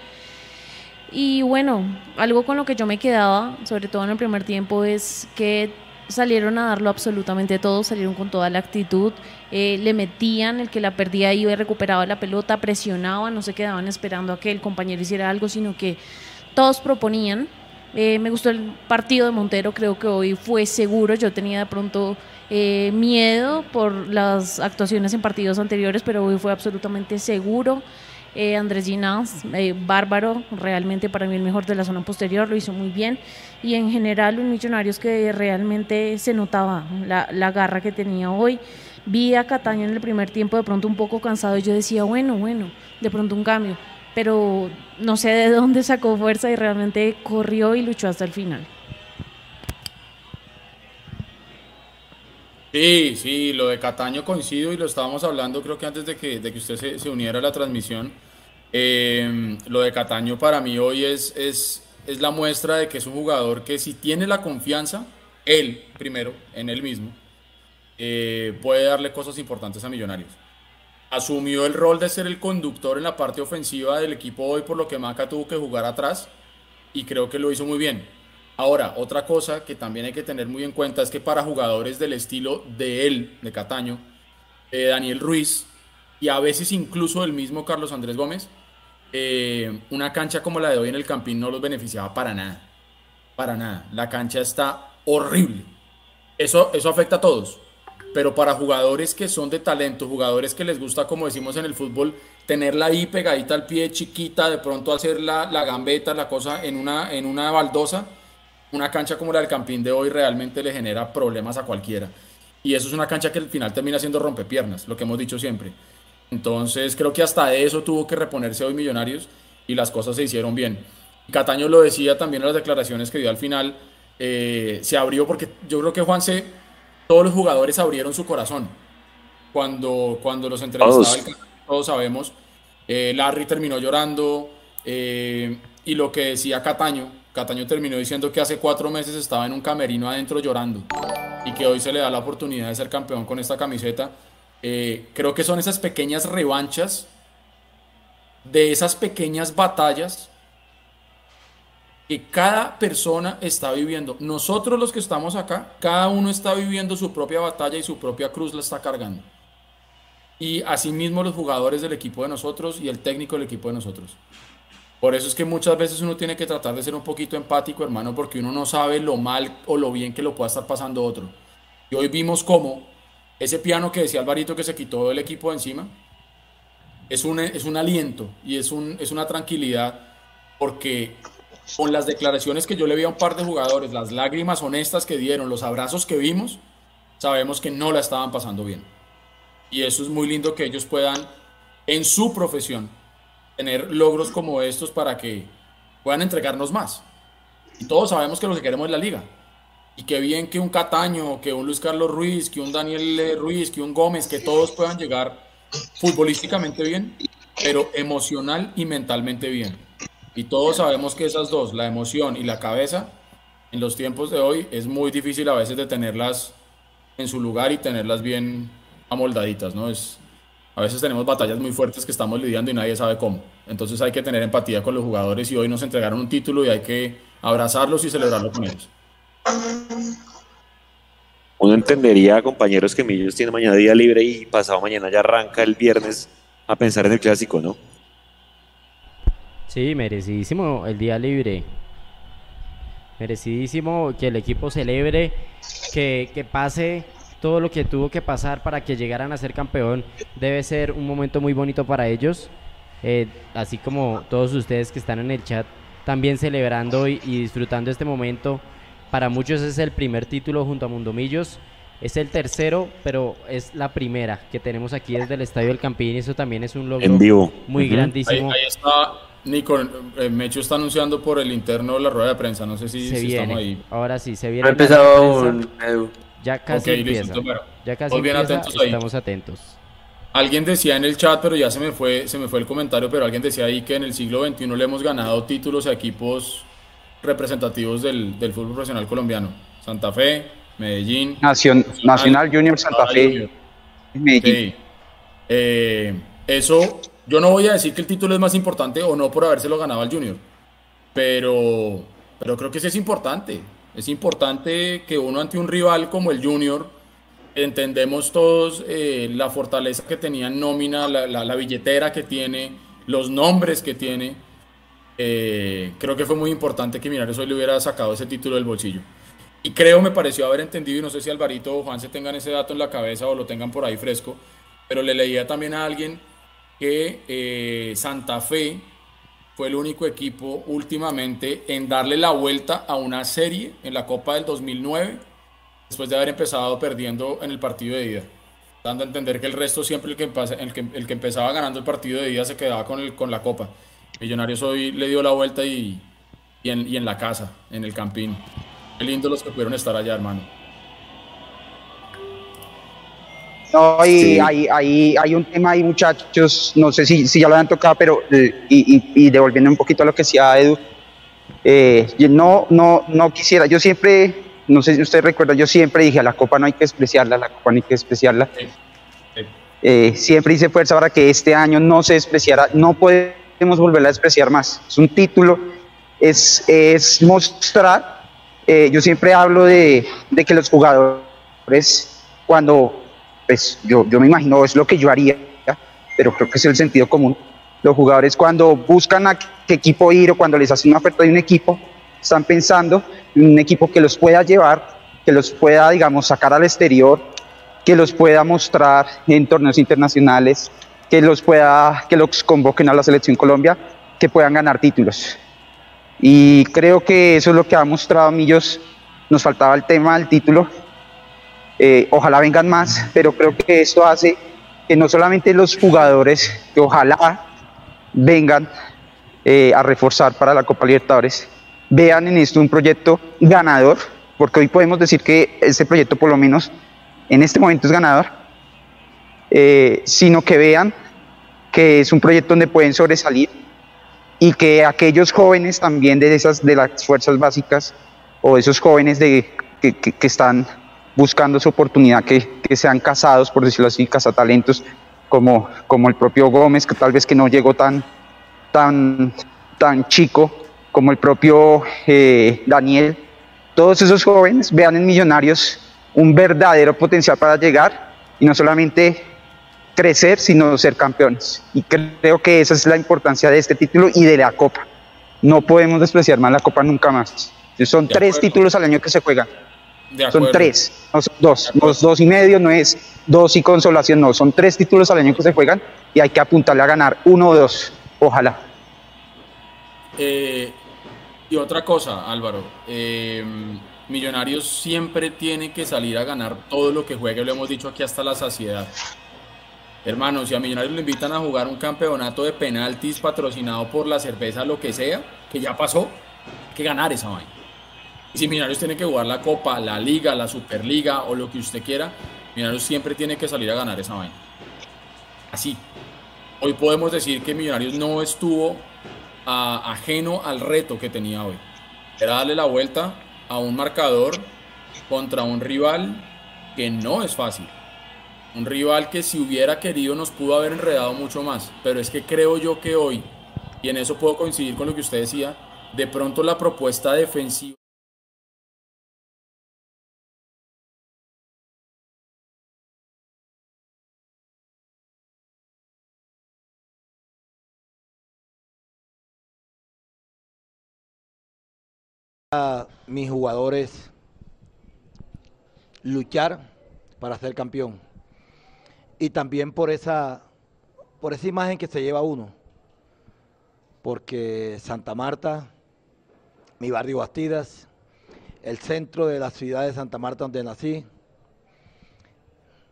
S7: Y bueno, algo con lo que yo me quedaba, sobre todo en el primer tiempo, es que salieron a darlo absolutamente todo, salieron con toda la actitud, eh, le metían, el que la perdía iba y recuperaba la pelota, presionaban, no se quedaban esperando a que el compañero hiciera algo, sino que todos proponían. Eh, me gustó el partido de Montero, creo que hoy fue seguro, yo tenía de pronto eh, miedo por las actuaciones en partidos anteriores, pero hoy fue absolutamente seguro. Eh, Andrés Ginás, eh, bárbaro, realmente para mí el mejor de la zona posterior, lo hizo muy bien. Y en general, un Millonarios que realmente se notaba la, garra que tenía hoy. Vi a Cataño en el primer tiempo de pronto un poco cansado y yo decía, bueno, bueno, de pronto un cambio, pero no sé de dónde sacó fuerza y realmente corrió y luchó hasta el final.
S2: Sí, sí, lo de Cataño coincido y lo estábamos hablando creo que antes de que, de que usted se, uniera a la transmisión. Em, lo de Cataño para mí hoy es, es, es la muestra de que es un jugador que si tiene la confianza, él primero, en él mismo, eh, puede darle cosas importantes a Millonarios. Asumió el rol de ser el conductor en la parte ofensiva del equipo hoy, por lo que Maca tuvo que jugar atrás y creo que lo hizo muy bien. Ahora, otra cosa que también hay que tener muy en cuenta es que para jugadores del estilo de él, de Cataño, Daniel Ruiz y a veces incluso el mismo Carlos Andrés Gómez, eh, una cancha como la de hoy en el Campín no los beneficiaba para nada. Para nada. La cancha está horrible. Eso, eso afecta a todos. Pero para jugadores que son de talento, jugadores que les gusta, como decimos en el fútbol, tenerla ahí pegadita al pie, chiquita, de pronto hacer la, la gambeta, la cosa en una, en una baldosa, una cancha como la del Campín de hoy realmente le genera problemas a cualquiera. Y eso es una cancha que al final termina siendo rompepiernas, lo que hemos dicho siempre. Entonces creo que hasta eso tuvo que reponerse hoy Millonarios y las cosas se hicieron bien. Cataño lo decía también en las declaraciones que dio al final, eh, se abrió porque yo creo que Juan se, todos los jugadores abrieron su corazón cuando, cuando los entrevistaba, todos, todos sabemos, eh, Larry terminó llorando eh, y lo que decía Cataño, Cataño terminó diciendo que hace cuatro meses estaba en un camerino adentro llorando y que hoy se le da la oportunidad de ser campeón con esta camiseta. creo que son esas pequeñas revanchas de esas pequeñas batallas que cada persona está viviendo. Nosotros los que estamos acá, cada uno está viviendo su propia batalla y su propia cruz la está cargando. Y asimismo los jugadores del equipo de nosotros y el técnico del equipo de nosotros. Por eso es que muchas veces uno tiene que tratar de ser un poquito empático, hermano, porque uno no sabe lo mal o lo bien que lo pueda estar pasando otro. Y hoy vimos cómo ese piano que decía Alvarito que se quitó del equipo de encima, es un, es un aliento y es, un, es una tranquilidad porque con las declaraciones que yo le vi a un par de jugadores, las lágrimas honestas que dieron, los abrazos que vimos, sabemos que no la estaban pasando bien. Y eso es muy lindo que ellos puedan, en su profesión, tener logros como estos para que puedan entregarnos más. Y todos sabemos que lo que queremos es la liga. Y qué bien que un Cataño, que un Luis Carlos Ruiz, que un Daniel Ruiz, que un Gómez, que todos puedan llegar futbolísticamente bien, pero emocional y mentalmente bien. Y todos sabemos que esas dos, la emoción y la cabeza, en los tiempos de hoy es muy difícil a veces de tenerlas en su lugar y tenerlas bien amoldaditas, ¿no? Es, a veces tenemos batallas muy fuertes que estamos lidiando y nadie sabe cómo. Entonces hay que tener empatía con los jugadores y hoy nos entregaron un título y hay que abrazarlos y celebrarlo con ellos.
S3: Uno entendería, compañeros, que Millos tiene mañana día libre y pasado mañana ya arranca el viernes a pensar en el clásico, ¿no?
S1: Sí, merecidísimo el día libre. Merecidísimo que el equipo celebre, que, pase todo lo que tuvo que pasar para que llegaran a ser campeón. Debe ser un momento muy bonito para ellos. Eh, así como todos ustedes que están en el chat también celebrando y, disfrutando este momento. Para muchos es el primer título junto a Mundomillos. Es el tercero, pero es la primera que tenemos aquí desde el Estadio del Campín. Y eso también es un logro muy grandísimo.
S2: ahí, está Nico, eh, Mecho está anunciando por el interno la rueda de prensa, no sé si, estamos ahí.
S1: Ahora sí, se viene.
S5: Ha empezado Edu.
S1: Ya casi empieza. ya casi empieza, atentos estamos atentos.
S2: Alguien decía en el chat, pero ya se me fue, se me fue el comentario, pero alguien decía ahí que en el siglo XXI le hemos ganado títulos a equipos representativos del, del fútbol profesional colombiano. Santa Fe, Medellín.
S6: Nacional, Junior Santa Fe.
S2: Medellín. Eh, eso yo no voy a decir que el título es más importante o no por habérselo ganado al Junior, pero, pero creo que sí es importante. Es importante que uno ante un rival como el Junior, entendemos todos eh, la fortaleza que tenía en nómina, la, billetera que tiene, los nombres que tiene. Eh, creo que fue muy importante que Minares hoy le hubiera sacado ese título del bolsillo. Y creo, me pareció haber entendido, y no sé si Alvarito o Juan se tengan ese dato en la cabeza o lo tengan por ahí fresco, pero le leía también a alguien que eh, Santa Fe fue el único equipo últimamente en darle la vuelta a una serie en la Copa del 2009, después de haber empezado perdiendo en el partido de ida. dando a entender que el resto siempre el que, el que, el que empezaba ganando el partido de día se quedaba con, el, con la copa. Millonarios hoy le dio la vuelta y, y, en, y en la casa, en el campín. Qué lindo los que pudieron estar allá, hermano.
S6: No, y hay, hay, hay, un tema ahí, muchachos, no sé si, si ya lo han tocado, pero eh, y, y, devolviendo un poquito a lo que decía Edu, eh, no, no, no quisiera, yo siempre, no sé si usted recuerda, yo siempre dije, a la Copa no hay que despreciarla, la Copa no hay que despreciarla. Eh, siempre hice fuerza para que este año no se despreciara, no podemos volverla a despreciar más. Es un título, es, es mostrar, yo siempre hablo de, de que los jugadores, cuando pues yo, yo me imagino, es lo que yo haría, pero creo que es el sentido común. Los jugadores cuando buscan a qué equipo ir o cuando les hacen una oferta de un equipo, están pensando en un equipo que los pueda llevar, que los pueda, digamos, sacar al exterior, que los pueda mostrar en torneos internacionales, que los pueda, que los convoquen a la selección Colombia, que puedan ganar títulos. Y creo que eso es lo que ha mostrado Millos. Nos faltaba el tema del título, eh, ojalá vengan más, pero creo que esto hace que no solamente los jugadores, que ojalá vengan eh, a reforzar para la Copa Libertadores, vean en esto un proyecto ganador, porque hoy podemos decir que este proyecto por lo menos en este momento es ganador, eh, sino que vean que es un proyecto donde pueden sobresalir y que aquellos jóvenes también de esas de las fuerzas básicas o esos jóvenes de, que, que están buscando su oportunidad, que, que sean casados, por decirlo así, cazatalentos, como, como el propio Gómez, que tal vez que no llegó tan, tan, tan chico, como el propio eh, Daniel. Todos esos jóvenes vean en Millonarios un verdadero potencial para llegar y no solamente crecer, sino ser campeones. Y creo que esa es la importancia de este título y de la Copa. No podemos despreciar más la Copa nunca más. Son tres títulos al año que se juegan. Son tres, no son dos, no dos y medio, no es dos y consolación, no, son tres títulos al año que se juegan y hay que apuntarle a ganar uno o dos, ojalá.
S2: Eh, y otra cosa, Álvaro, em, Millonarios siempre tiene que salir a ganar todo lo que juegue, lo hemos dicho aquí hasta la saciedad. Hermanos, si a Millonarios le invitan a jugar un campeonato de penaltis patrocinado por la cerveza, lo que sea, que ya pasó, hay que ganar esa vaina. Si Millonarios tiene que jugar la Copa, la Liga, la Superliga o lo que usted quiera, Millonarios siempre tiene que salir a ganar esa vaina. Así. Hoy podemos decir que Millonarios no estuvo ajeno al reto que tenía hoy. Era darle la vuelta a un marcador contra un rival que no es fácil. Un rival que si hubiera querido nos pudo haber enredado mucho más. Pero es que creo yo que hoy, y en eso puedo coincidir con lo que usted decía, de pronto la propuesta defensiva
S8: mis jugadores luchar para ser campeón. Y también por esa, por esa imagen que se lleva uno. Porque Santa Marta, mi barrio Bastidas, el centro de la ciudad de Santa Marta donde nací,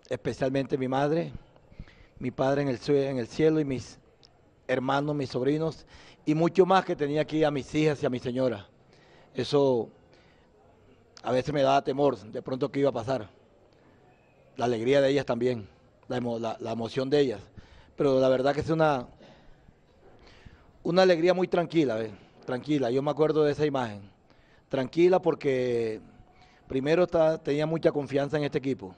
S8: especialmente mi madre, mi padre en el, en el cielo y mis hermanos, mis sobrinos, y mucho más que tenía aquí a mis hijas y a mi señora. Eso a veces me daba temor de pronto qué iba a pasar. La alegría de ellas también, la, la, emoción de ellas. Pero la verdad que es una, una alegría muy tranquila, tranquila. Yo me acuerdo de esa imagen. Tranquila porque primero tenía mucha confianza en este equipo.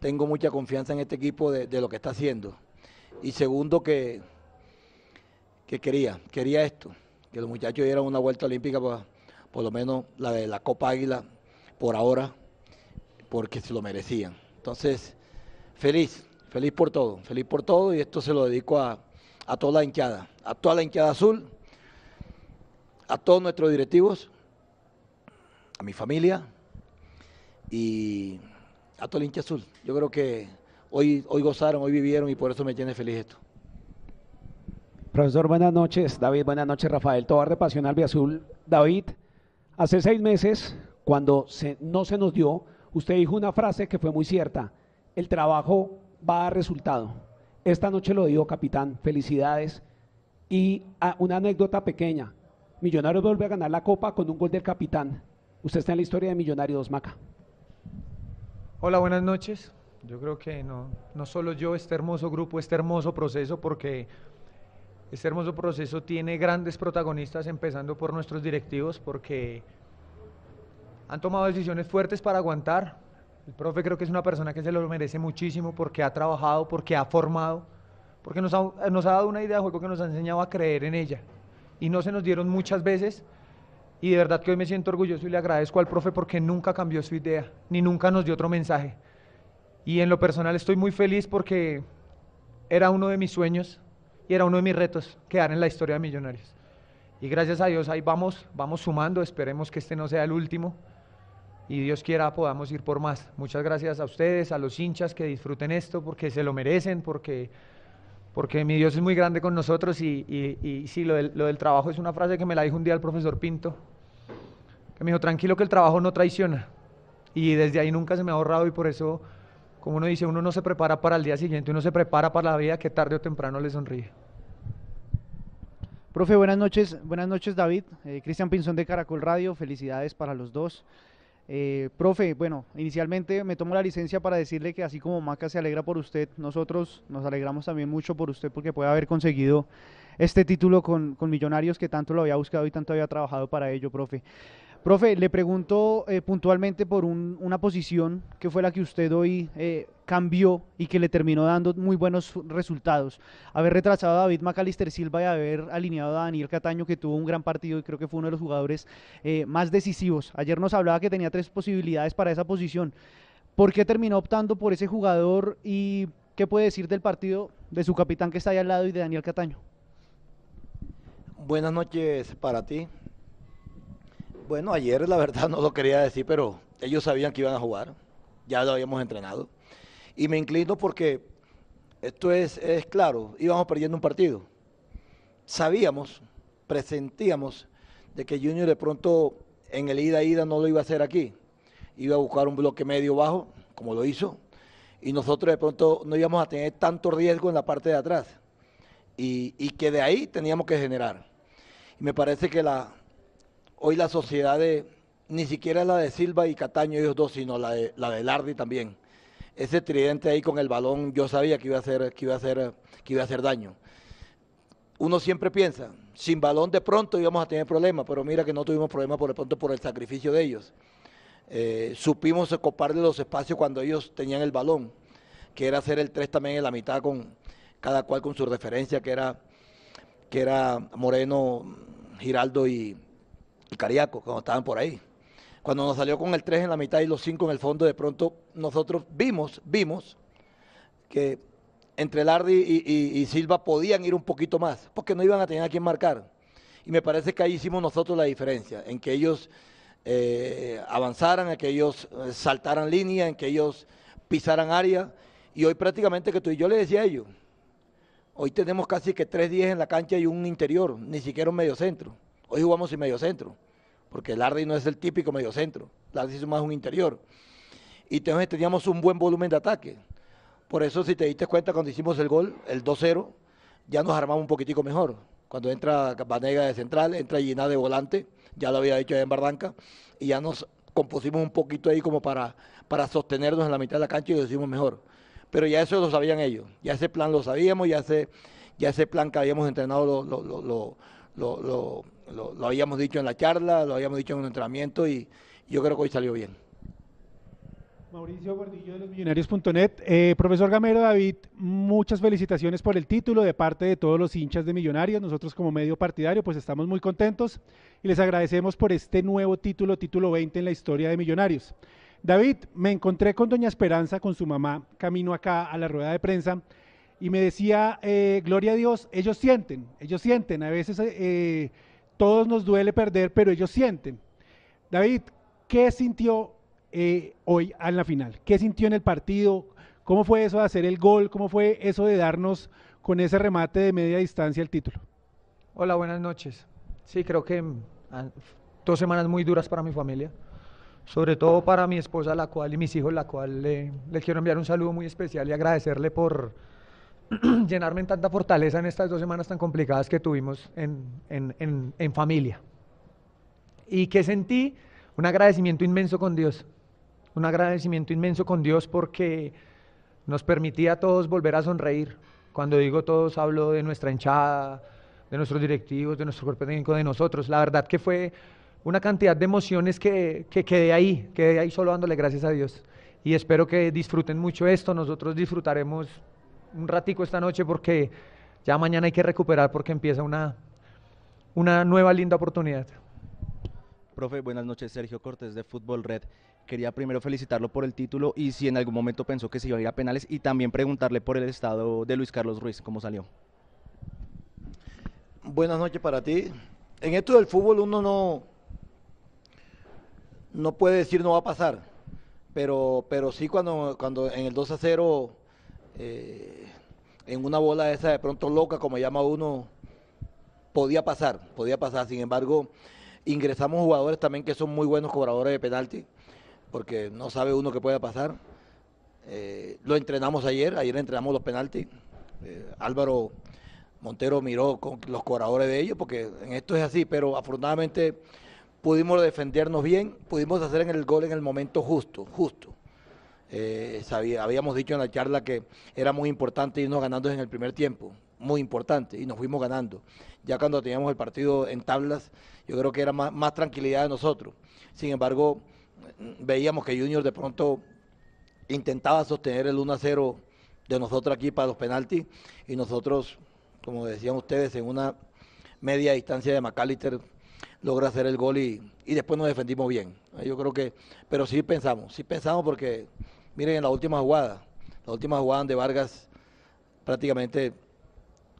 S8: Tengo mucha confianza en este equipo de, de lo que está haciendo. Y segundo que, que quería, quería esto, que los muchachos dieran una vuelta olímpica para por lo menos la de la Copa Águila por ahora, porque se lo merecían. Entonces, feliz, feliz por todo, feliz por todo y esto se lo dedico a, toda la hinchada, a toda la hinchada azul, a todos nuestros directivos, a mi familia y a toda la hincha azul. Yo creo que hoy, hoy gozaron, hoy vivieron y por eso me tiene feliz esto.
S9: Profesor, buenas noches. David, buenas noches. Rafael Tobar de Pasión Azul. David, Hace seis meses, cuando no se nos dio, usted dijo una frase que fue muy cierta. el trabajo va a dar resultado. Esta noche lo digo, capitán, felicidades. Y ah, una anécdota pequeña. Millonarios vuelve a ganar la copa con un gol del capitán. Usted está en la historia de Millonarios, Maca.
S10: Hola, buenas noches. Yo creo que no solo yo, este hermoso grupo, este hermoso proceso, porque este hermoso proceso tiene grandes protagonistas, empezando por nuestros directivos, porque han tomado decisiones fuertes para aguantar. El profe creo que es una persona que se lo merece muchísimo porque ha trabajado, porque ha formado, porque nos ha, nos ha dado una idea de juego que nos ha enseñado a creer en ella. Y no se nos dieron muchas veces. Y de verdad que hoy me siento orgulloso y le agradezco al profe porque nunca cambió su idea, ni nunca nos dio otro mensaje. Y en lo personal estoy muy feliz porque era uno de mis sueños y era uno de mis retos quedar en la historia de Millonarios. Y gracias a Dios ahí vamos, vamos sumando, esperemos que este no sea el último y Dios quiera podamos ir por más. Muchas gracias a ustedes, a los hinchas que disfruten esto porque se lo merecen, porque, porque mi Dios es muy grande con nosotros y, y, sí, lo del, lo del trabajo es una frase que me la dijo un día el profesor Pinto, que me dijo, tranquilo que el trabajo no traiciona. Y desde ahí nunca se me ha ahorrado y por eso como uno dice, uno no se prepara para el día siguiente, uno se prepara para la vida que tarde o temprano le sonríe.
S11: Profe, buenas noches, buenas noches David, eh, Cristian Pinzón de Caracol Radio, felicidades para los dos. Eh, profe, bueno, inicialmente me tomo la licencia para decirle que así como Maca se alegra por usted, nosotros nos alegramos también mucho por usted porque puede haber conseguido este título con, con Millonarios que tanto lo había buscado y tanto había trabajado para ello, profe. Profe, le pregunto eh, puntualmente por una posición que fue la que usted hoy eh, cambió y que le terminó dando muy buenos resultados. Haber retrasado a David Macalister Silva y haber alineado a Daniel Cataño, que tuvo un gran partido y creo que fue uno de los jugadores eh, más decisivos. Ayer nos hablaba que tenía tres posibilidades para esa posición. ¿Por qué terminó optando por ese jugador y qué puede decir del partido de su capitán que está ahí al lado y de Daniel Cataño?
S8: Buenas noches para ti, bueno, ayer la verdad no lo quería decir, pero ellos sabían que iban a jugar, ya lo habíamos entrenado. Y me inclino porque esto es, es claro, íbamos perdiendo un partido. Sabíamos, presentíamos de que Junior de pronto en el ida-ida no lo iba a hacer aquí. Iba a buscar un bloque medio bajo, como lo hizo, y nosotros de pronto no íbamos a tener tanto riesgo en la parte de atrás. Y, y que de ahí teníamos que generar. Y me parece que la, hoy la sociedad de, ni siquiera la de Silva y Cataño, ellos dos, sino la de, la de Lardi también. Ese tridente ahí con el balón, yo sabía que iba a hacer, que iba a hacer, que iba a hacer daño. Uno siempre piensa, sin balón de pronto íbamos a tener problemas, pero mira que no tuvimos problemas por pronto por el sacrificio de ellos. Eh, supimos coparle los espacios cuando ellos tenían el balón, que era hacer el 3 también en la mitad con cada cual con su referencia, que era, que era Moreno, Giraldo y, y Cariaco, cuando estaban por ahí. Cuando nos salió con el 3 en la mitad y los 5 en el fondo, de pronto nosotros vimos, vimos que entre Lardi y, Silva podían ir un poquito más, porque no iban a tener a quién marcar. Y me parece que ahí hicimos nosotros la diferencia, en que ellos eh, avanzaran, en que ellos eh, saltaran línea, en que ellos pisaran área. Y hoy prácticamente que tú y yo le decía a ellos, hoy tenemos casi que 3-10 en la cancha y un interior, ni siquiera un medio centro. Hoy jugamos sin medio centro, porque Lardi no es el típico medio centro, Lardi es más un interior. Y entonces teníamos un buen volumen de ataque. Por eso, si te diste cuenta, cuando hicimos el gol, el 2-0, ya nos armamos un poquitico mejor. Cuando entra Banega de central, entra Gina de volante, ya lo había hecho en Barranca, y ya nos compusimos un poquito ahí como para, para sostenernos en la mitad de la cancha y lo hicimos mejor. Pero ya eso lo sabían ellos, ya ese plan lo sabíamos, ya ese, ya ese plan que habíamos entrenado lo, lo, lo lo, habíamos dicho en la charla, lo habíamos dicho en un entrenamiento y yo creo que hoy salió bien.
S9: Mauricio Gordillo de los Millonarios.net. Eh, profesor Gamero David, muchas felicitaciones por el título de parte de todos los hinchas de Millonarios. Nosotros como medio partidario pues estamos muy contentos y les agradecemos por este nuevo título, título 20 en la historia de Millonarios. David, me encontré con doña Esperanza, con su mamá, camino acá a la rueda de prensa y me decía, eh, gloria a Dios, ellos sienten, ellos sienten, a veces... Eh, todos nos duele perder, pero ellos sienten. David, ¿qué sintió eh, hoy en la final? ¿Qué sintió en el partido? ¿Cómo fue eso de hacer el gol? ¿Cómo fue eso de darnos con ese remate de media distancia el título?
S10: Hola, buenas noches. Sí, creo que dos semanas muy duras para mi familia. sobre todo para mi esposa, la cual y mis hijos, la cual le, quiero enviar un saludo muy especial y agradecerle por llenarme en tanta fortaleza en estas dos semanas tan complicadas que tuvimos en, en, en familia. Y que sentí un agradecimiento inmenso con Dios, un agradecimiento inmenso con Dios porque nos permitía a todos volver a sonreír. Cuando digo todos, hablo de nuestra hinchada, de nuestros directivos, de nuestro cuerpo técnico, de nosotros. La verdad que fue una cantidad de emociones que, que quedé ahí, quedé ahí solo dándole gracias a Dios. Y espero que disfruten mucho esto. Nosotros disfrutaremos un ratico esta noche porque ya mañana hay que recuperar porque empieza una, una nueva linda oportunidad.
S12: Profe, buenas noches. Sergio Cortés de Fútbol Red. Quería primero felicitarlo por el título y si en algún momento pensó que se iba a ir a penales y también preguntarle por el estado de Luis Carlos Ruiz, cómo salió.
S8: Buenas noches para ti. En esto del fútbol uno no, no puede decir no va a pasar, pero, pero sí cuando, cuando en el 2 a 0, eh, en una bola esa de pronto loca, como llama uno, podía pasar, podía pasar. Sin embargo, ingresamos jugadores también que son muy buenos cobradores de penalti, porque no sabe uno qué puede pasar. Eh, lo entrenamos ayer, ayer entrenamos los penaltis. Eh, Álvaro Montero miró con los cobradores de ellos, porque en esto es así, pero afortunadamente pudimos defendernos bien, pudimos hacer el gol en el momento justo, justo. Eh, habíamos dicho en la charla que era muy importante irnos ganando en el primer tiempo, muy importante, y nos fuimos ganando. Ya cuando teníamos el partido en tablas, yo creo que era más, tranquilidad de nosotros. Sin embargo, veíamos que Junior de pronto intentaba sostener el 1 a 0 de nosotros aquí para los penaltis, y nosotros, como decían ustedes, en una media distancia de McAllister logra hacer el gol y, después nos defendimos bien. Yo creo que, pero sí pensamos, sí pensamos porque, miren, en la última jugada, la última jugada de Vargas prácticamente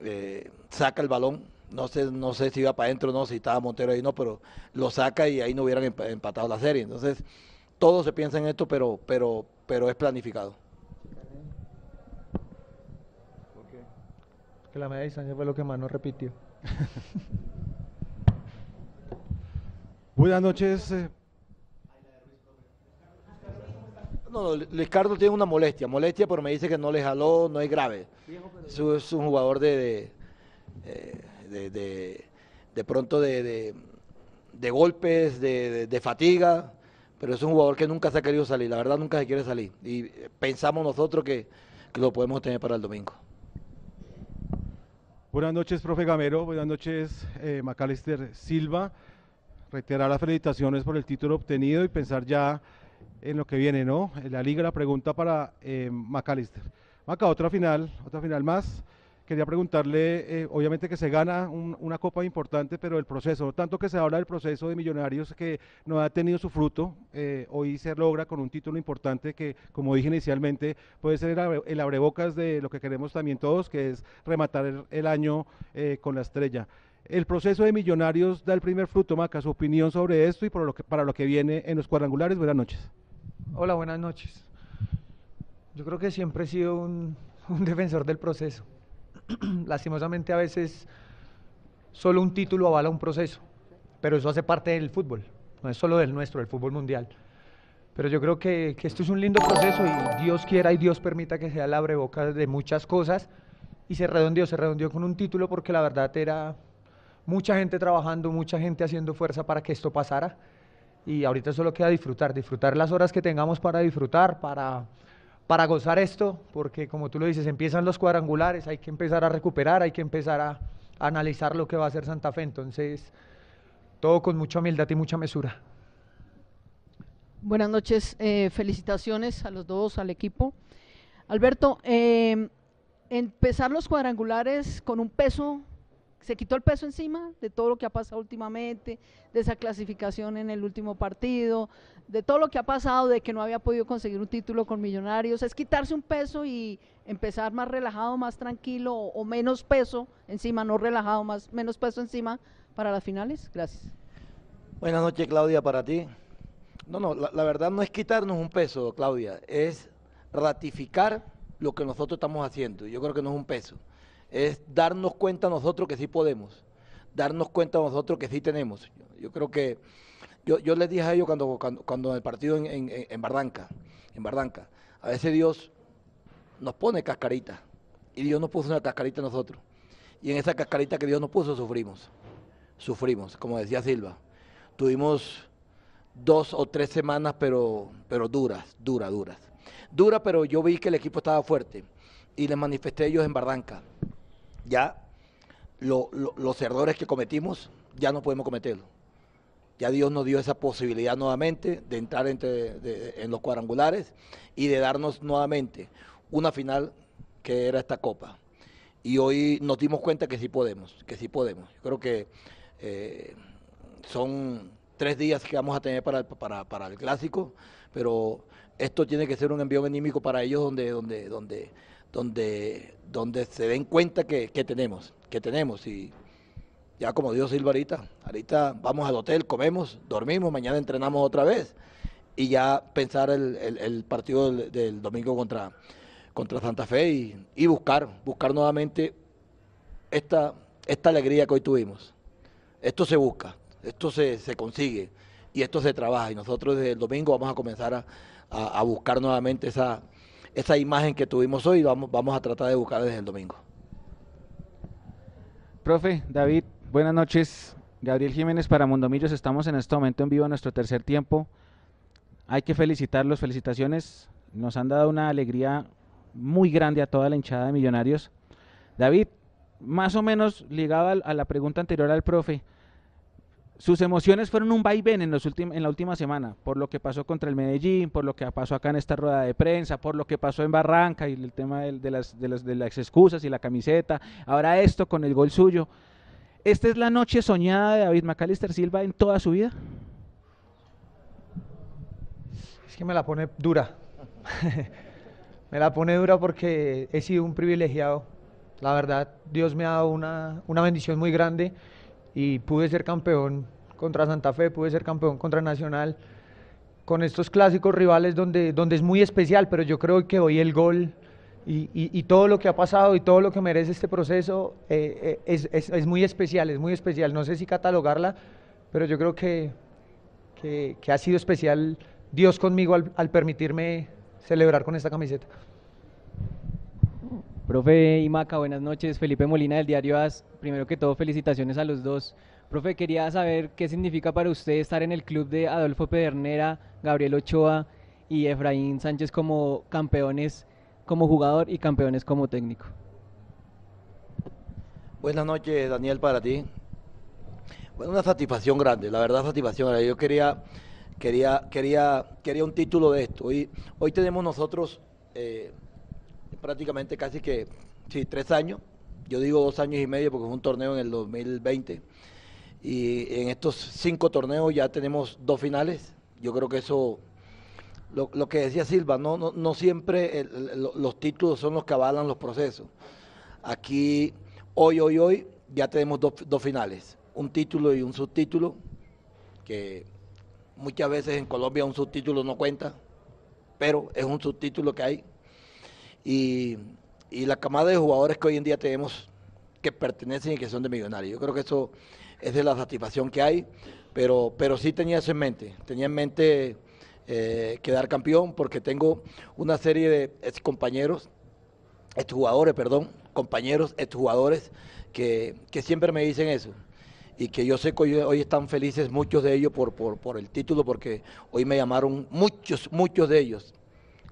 S8: eh, saca el balón, no sé, no sé si iba para adentro o no, si estaba Montero ahí no, pero lo saca y ahí no hubieran empatado la serie. Entonces, todo se piensa en esto, pero, pero, pero es planificado.
S10: Que la media distancia fue lo que más nos repitió.
S9: Buenas noches.
S8: No, Luis Carlos tiene una molestia, molestia, pero me dice que no le jaló, no es grave. Es, es un jugador de, eh, de, de, de, pronto de, de golpes, de, fatiga, pero es un jugador que nunca se ha querido salir, la verdad nunca se quiere salir. Y pensamos nosotros que, lo podemos tener para el domingo.
S9: Buenas noches, profe Gamero. Buenas noches, eh, Macalister Silva reiterar las felicitaciones por el título obtenido y pensar ya en lo que viene, ¿no? En la liga, la pregunta para eh, Macalister. Maca, otra final, otra final más. Quería preguntarle, eh, obviamente que se gana una copa importante, pero el proceso, tanto que se habla del proceso de Millonarios que no ha tenido su fruto, eh, hoy se logra con un título importante que, como dije inicialmente, puede ser el, abrebocas de lo que queremos también todos, que es rematar el, año con la estrella. El proceso de Millonarios da el primer fruto, Maca, su opinión sobre esto y lo que, para lo que viene en los cuadrangulares. Buenas noches.
S10: Hola, buenas noches. Yo creo que siempre he sido un, defensor del proceso. Lastimosamente a veces solo un título avala un proceso, pero eso hace parte del fútbol, no es solo del nuestro, del fútbol mundial. Pero yo creo que, esto es un lindo proceso y Dios quiera y Dios permita que sea el abreboca de muchas cosas y se redondeó, se redondeó con un título porque la verdad era mucha gente trabajando, mucha gente haciendo fuerza para que esto pasara. Y ahorita solo queda disfrutar, disfrutar las horas que tengamos para disfrutar, para, para gozar esto, porque como tú lo dices, empiezan los cuadrangulares, hay que empezar a recuperar, hay que empezar a, analizar lo que va a hacer Santa Fe. Entonces, todo con mucha humildad y mucha mesura.
S13: Buenas noches, eh, felicitaciones a los dos, al equipo. Alberto, eh, empezar los cuadrangulares con un peso se quitó el peso encima de todo lo que ha pasado últimamente, de esa clasificación en el último partido, de todo lo que ha pasado, de que no había podido conseguir un título con Millonarios, es quitarse un peso y empezar más relajado, más tranquilo o, menos peso encima, no relajado, más menos peso encima para las finales. Gracias.
S8: Buenas noches, Claudia, para ti. No, no, la verdad no es quitarnos un peso, Claudia, es ratificar lo que nosotros estamos haciendo. Yo creo que no es un peso es darnos cuenta nosotros que sí podemos, darnos cuenta nosotros que sí tenemos. Yo creo que yo, yo les dije a ellos cuando, cuando, cuando el partido en, en, en Barranca, en Barranca, a veces Dios nos pone cascarita y Dios nos puso una cascarita a nosotros. Y en esa cascarita que Dios nos puso sufrimos, sufrimos, como decía Silva. Tuvimos dos o tres semanas, pero, pero duras, duras, duras. Duras, pero yo vi que el equipo estaba fuerte y les manifesté ellos en Barranca. Ya los errores que cometimos, ya no podemos cometerlos. Ya Dios nos dio esa posibilidad nuevamente de entrar entre, en los cuadrangulares y de darnos nuevamente una final que era esta copa. Y hoy nos dimos cuenta que sí podemos, que sí podemos. Yo creo que eh, son tres días que vamos a tener para para, el clásico, pero esto tiene que ser un envío anímico para ellos donde, donde, donde, donde, donde se den cuenta que, tenemos, que tenemos. Y ya como dijo Silva ahorita, ahorita vamos al hotel, comemos, dormimos, mañana entrenamos otra vez y ya pensar el, partido del, domingo contra, contra Santa Fe y, buscar, buscar nuevamente esta, esta alegría que hoy tuvimos. Esto se busca, esto se, se consigue y esto se trabaja y nosotros desde el domingo vamos a comenzar a, buscar nuevamente esa, esa imagen que tuvimos hoy vamos, vamos a tratar de buscar desde el domingo.
S14: Profe, David, buenas noches. Gabriel Jiménez para Mundomillos, estamos en este momento en vivo en nuestro tercer tiempo. Hay que felicitarlos, felicitaciones. Nos han dado una alegría muy grande a toda la hinchada de Millonarios. David, más o menos ligado a la pregunta anterior al profe, sus emociones fueron un vaivén en, en la última semana, por lo que pasó contra el Medellín, por lo que pasó acá en esta rueda de prensa, por lo que pasó en Barranca y el tema de, las, excusas y la camiseta, ahora esto con el gol suyo. ¿Esta es la noche soñada de David McAllister Silva en toda su vida?
S10: Es que me la pone dura. me la pone dura porque he sido un privilegiado. La verdad, Dios me ha dado una bendición muy grande y pude ser campeón contra Santa Fe, pude ser campeón contra Nacional, con estos clásicos rivales donde, donde es muy especial, pero yo creo que hoy el gol y, y, todo lo que ha pasado y todo lo que merece este proceso eh, eh, es, es, es, muy especial, es muy especial. No sé si catalogarla, pero yo creo que, que, que ha sido especial Dios conmigo al, al permitirme celebrar con esta camiseta.
S15: Profe Imaca, buenas noches. Felipe Molina del diario AS. Primero que todo, felicitaciones a los dos. Profe, quería saber qué significa para usted estar en el club de Adolfo Pedernera, Gabriel Ochoa y Efraín Sánchez como campeones como jugador y campeones como técnico.
S8: Buenas noches, Daniel, para ti. Bueno, una satisfacción grande, la verdad, satisfacción. Yo quería, quería, quería, quería un título de esto. Hoy, hoy tenemos nosotros eh, prácticamente casi que, sí, tres años. Yo digo dos años y medio porque fue un torneo en el 2020. Y en estos cinco torneos ya tenemos dos finales. Yo creo que eso, lo, lo que decía Silva, no, no, no siempre los títulos son los que avalan los procesos. Aquí, hoy, hoy, hoy, ya tenemos dos, dos finales. Un título y un subtítulo, que muchas veces en Colombia un subtítulo no cuenta, pero es un subtítulo que hay y, la camada de jugadores que hoy en día tenemos que pertenecen y que son de millonarios. Yo creo que eso es de la satisfacción que hay, pero, pero sí tenía eso en mente. Tenía en mente eh, quedar campeón porque tengo una serie de ex compañeros, ex jugadores, perdón, compañeros, ex jugadores que, que siempre me dicen eso y que yo sé que hoy, hoy, están felices muchos de ellos por, por, por el título, porque hoy me llamaron muchos, muchos de ellos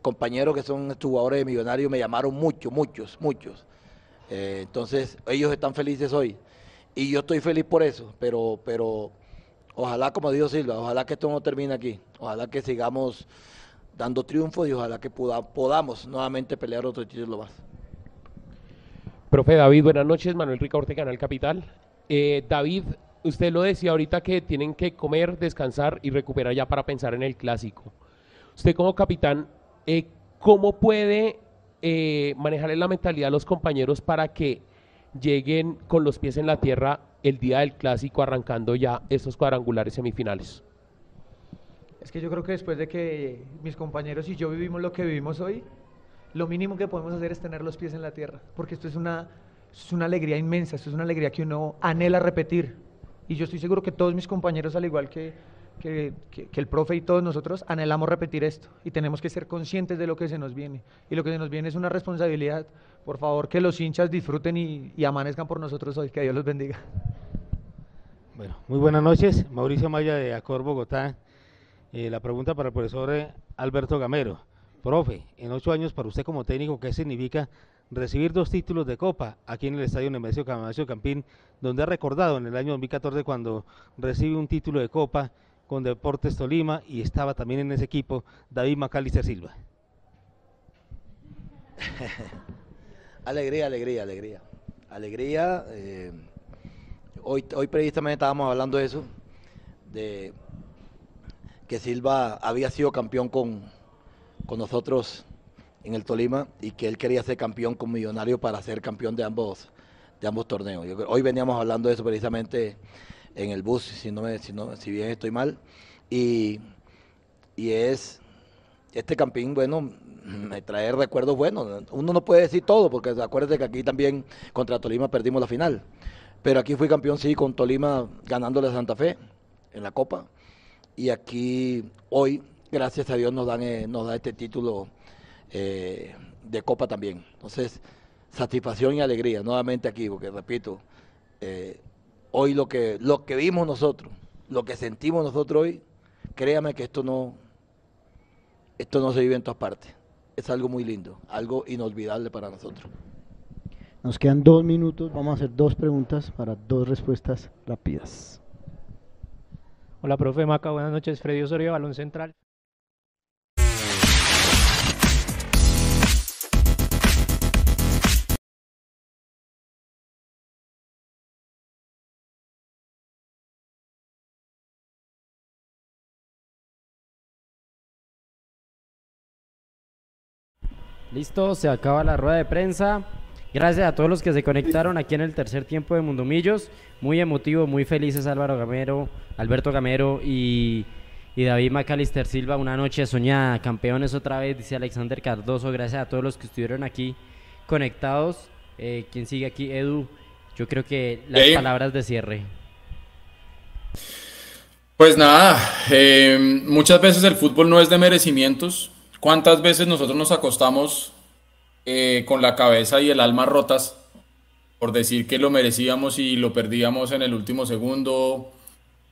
S8: compañeros que son jugadores de millonarios me llamaron muchos, muchos, muchos. Eh, entonces, ellos están felices hoy. Y yo estoy feliz por eso, pero, pero ojalá, como dijo Silva, ojalá que esto no termine aquí. Ojalá que sigamos dando triunfos y ojalá que podamos nuevamente pelear otro título más.
S16: Profe David, buenas noches. Manuel Ricaurte, Canal Capital. Eh, David, usted lo decía ahorita que tienen que comer, descansar y recuperar ya para pensar en el clásico. Usted como capitán, eh, ¿cómo puede eh, manejar la mentalidad a los compañeros para que lleguen con los pies en la tierra el día del clásico arrancando ya estos cuadrangulares semifinales?
S10: Es que yo creo que después de que mis compañeros y yo vivimos lo que vivimos hoy, lo mínimo que podemos hacer es tener los pies en la tierra, porque esto es una, es una alegría inmensa, esto es una alegría que uno anhela repetir. Y yo estoy seguro que todos mis compañeros, al igual que, que, el profe y todos nosotros anhelamos repetir esto y tenemos que ser conscientes de lo que se nos viene. Y lo que se nos viene es una responsabilidad. Por favor, que los hinchas disfruten y, amanezcan por nosotros hoy. Que Dios los bendiga.
S17: Bueno, muy buenas noches. Mauricio Maya de Acor Bogotá. Eh, la pregunta para el profesor eh, Alberto Gamero. Profe, en ocho años para usted como técnico, ¿qué significa recibir dos títulos de Copa aquí en el Estadio Nemesio Camacho Campín, donde ha recordado en el año 2014 cuando recibe un título de Copa con Deportes Tolima y estaba también en ese equipo David Macalister Silva.
S8: alegría, alegría, alegría. Alegría. Eh, hoy, hoy precisamente estábamos hablando de eso, de que Silva había sido campeón con, con nosotros en el Tolima y que él quería ser campeón con Millonario para ser campeón de ambos, de ambos torneos. hoy veníamos hablando de eso precisamente en el bus, si, no me, si, no, si bien estoy mal. Y, y es, este campín, bueno, me trae recuerdos buenos. Uno no puede decir todo, porque acuérdate que aquí también contra Tolima perdimos la final. Pero aquí fui campeón, sí, con Tolima ganándole a Santa Fe en la Copa. Y aquí, hoy, gracias a Dios, nos, dan, eh, nos da este título eh, de Copa también. Entonces, satisfacción y alegría nuevamente aquí, porque repito, eh, hoy lo que, lo que vimos nosotros, lo que sentimos nosotros hoy, créame que esto no, esto no se vive en todas partes. Es algo muy lindo, algo inolvidable para nosotros.
S11: Nos quedan dos minutos, vamos a hacer dos preguntas para dos respuestas rápidas.
S18: Hola, profe Maca, buenas noches. Freddy Osorio, Balón Central.
S1: Listo, se acaba la rueda de prensa. Gracias a todos los que se conectaron aquí en el tercer tiempo de Mundomillos. Muy emotivo, muy felices Álvaro Gamero, Alberto Gamero y, David Macalister Silva. Una noche soñada, campeones otra vez, dice Alexander Cardoso. Gracias a todos los que estuvieron aquí conectados. Eh, ¿Quién sigue aquí? Edu. Yo creo que las palabras de cierre.
S2: Pues nada, eh, muchas veces el fútbol no es de merecimientos, ¿Cuántas veces nosotros nos acostamos eh, con la cabeza y el alma rotas por decir que lo merecíamos y lo perdíamos en el último segundo?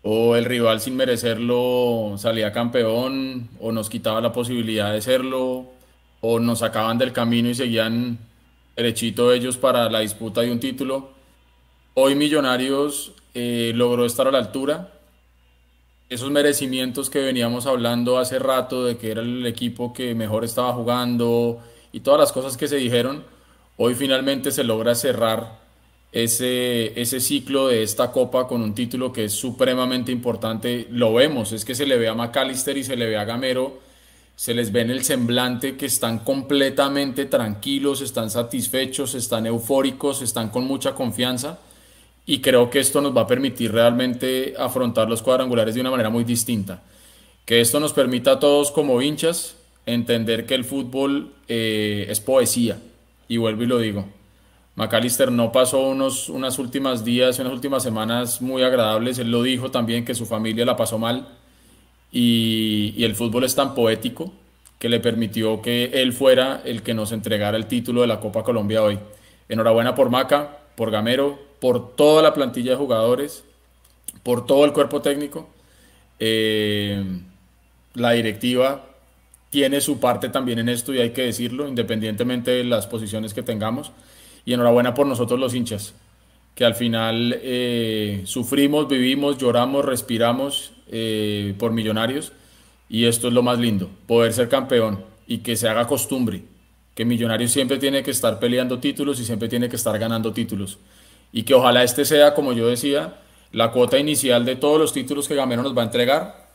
S2: O el rival sin merecerlo salía campeón, o nos quitaba la posibilidad de serlo, o nos sacaban del camino y seguían derechito ellos para la disputa de un título. Hoy Millonarios eh, logró estar a la altura, esos merecimientos que veníamos hablando hace rato de que era el equipo que mejor estaba jugando y todas las cosas que se dijeron, hoy finalmente se logra cerrar ese, ese ciclo de esta copa con un título que es supremamente importante. Lo vemos, es que se le ve a McAllister y se le ve a Gamero, se les ve en el semblante que están completamente tranquilos, están satisfechos, están eufóricos, están con mucha confianza y creo que esto nos va a permitir realmente afrontar los cuadrangulares de una manera muy distinta. Que esto nos permita a todos como hinchas entender que el fútbol eh, es poesía. Y vuelvo y lo digo. McAllister no pasó unos, unas últimas días, unas últimas semanas muy agradables. Él lo dijo también que su familia la pasó mal. Y, y el fútbol es tan poético que le permitió que él fuera el que nos entregara el título de la Copa Colombia hoy. Enhorabuena por Maca, por Gamero, por toda la plantilla de jugadores, por todo el cuerpo técnico. Eh, la directiva tiene su parte también en esto y hay que decirlo, independientemente de las posiciones que tengamos. Y enhorabuena por nosotros los hinchas, que al final eh, sufrimos, vivimos, lloramos, respiramos eh, por millonarios. Y esto es lo más lindo, poder ser campeón y que se haga costumbre, que Millonarios siempre tiene que estar peleando títulos y siempre tiene que estar ganando títulos y que ojalá este sea, como yo decía, la cuota inicial de todos los títulos que Gamero nos va a entregar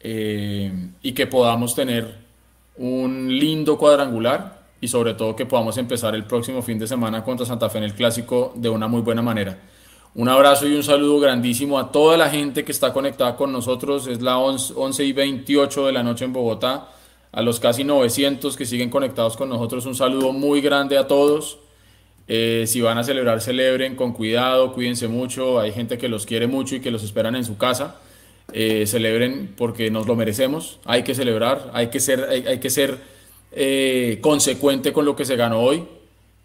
S2: eh, y que podamos tener un lindo cuadrangular y sobre todo que podamos empezar el próximo fin de semana contra Santa Fe en el clásico de una muy buena manera. Un abrazo y un saludo grandísimo a toda la gente que está conectada con nosotros. Es la 11, y 28 de la noche en Bogotá. A los casi 900 que siguen conectados con nosotros, un saludo muy grande a todos. Eh, si van a celebrar, celebren con cuidado, cuídense mucho. Hay gente que los quiere mucho y que los esperan en su casa. eh, celebren porque nos lo merecemos, hay que celebrar, hay que ser, hay, que ser eh, consecuente con lo que se ganó hoy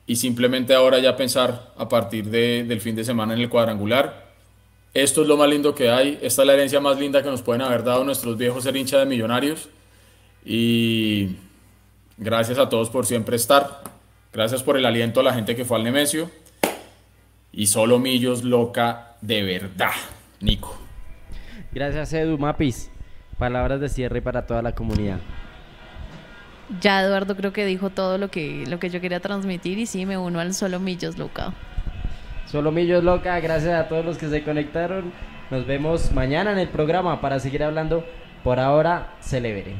S2: y simplemente ahora ya pensar a partir del fin de semana en el cuadrangular. Esto es lo más lindo que hay, esta es la herencia más linda que nos pueden haber dado nuestros viejos ser hincha de millonarios y gracias a todos por siempre estar, gracias por el aliento a la gente que fue al Nemesio y solo Millos loca de verdad, Nico.
S1: Gracias, Edu Mapis. Palabras de cierre para toda la comunidad.
S7: Ya Eduardo creo que dijo todo lo que, lo que yo quería transmitir y sí, me uno al Solo Millos Loca.
S1: Solo Millos Loca, gracias a todos los que se conectaron. Nos vemos mañana en el programa para seguir hablando. Por ahora, celebre.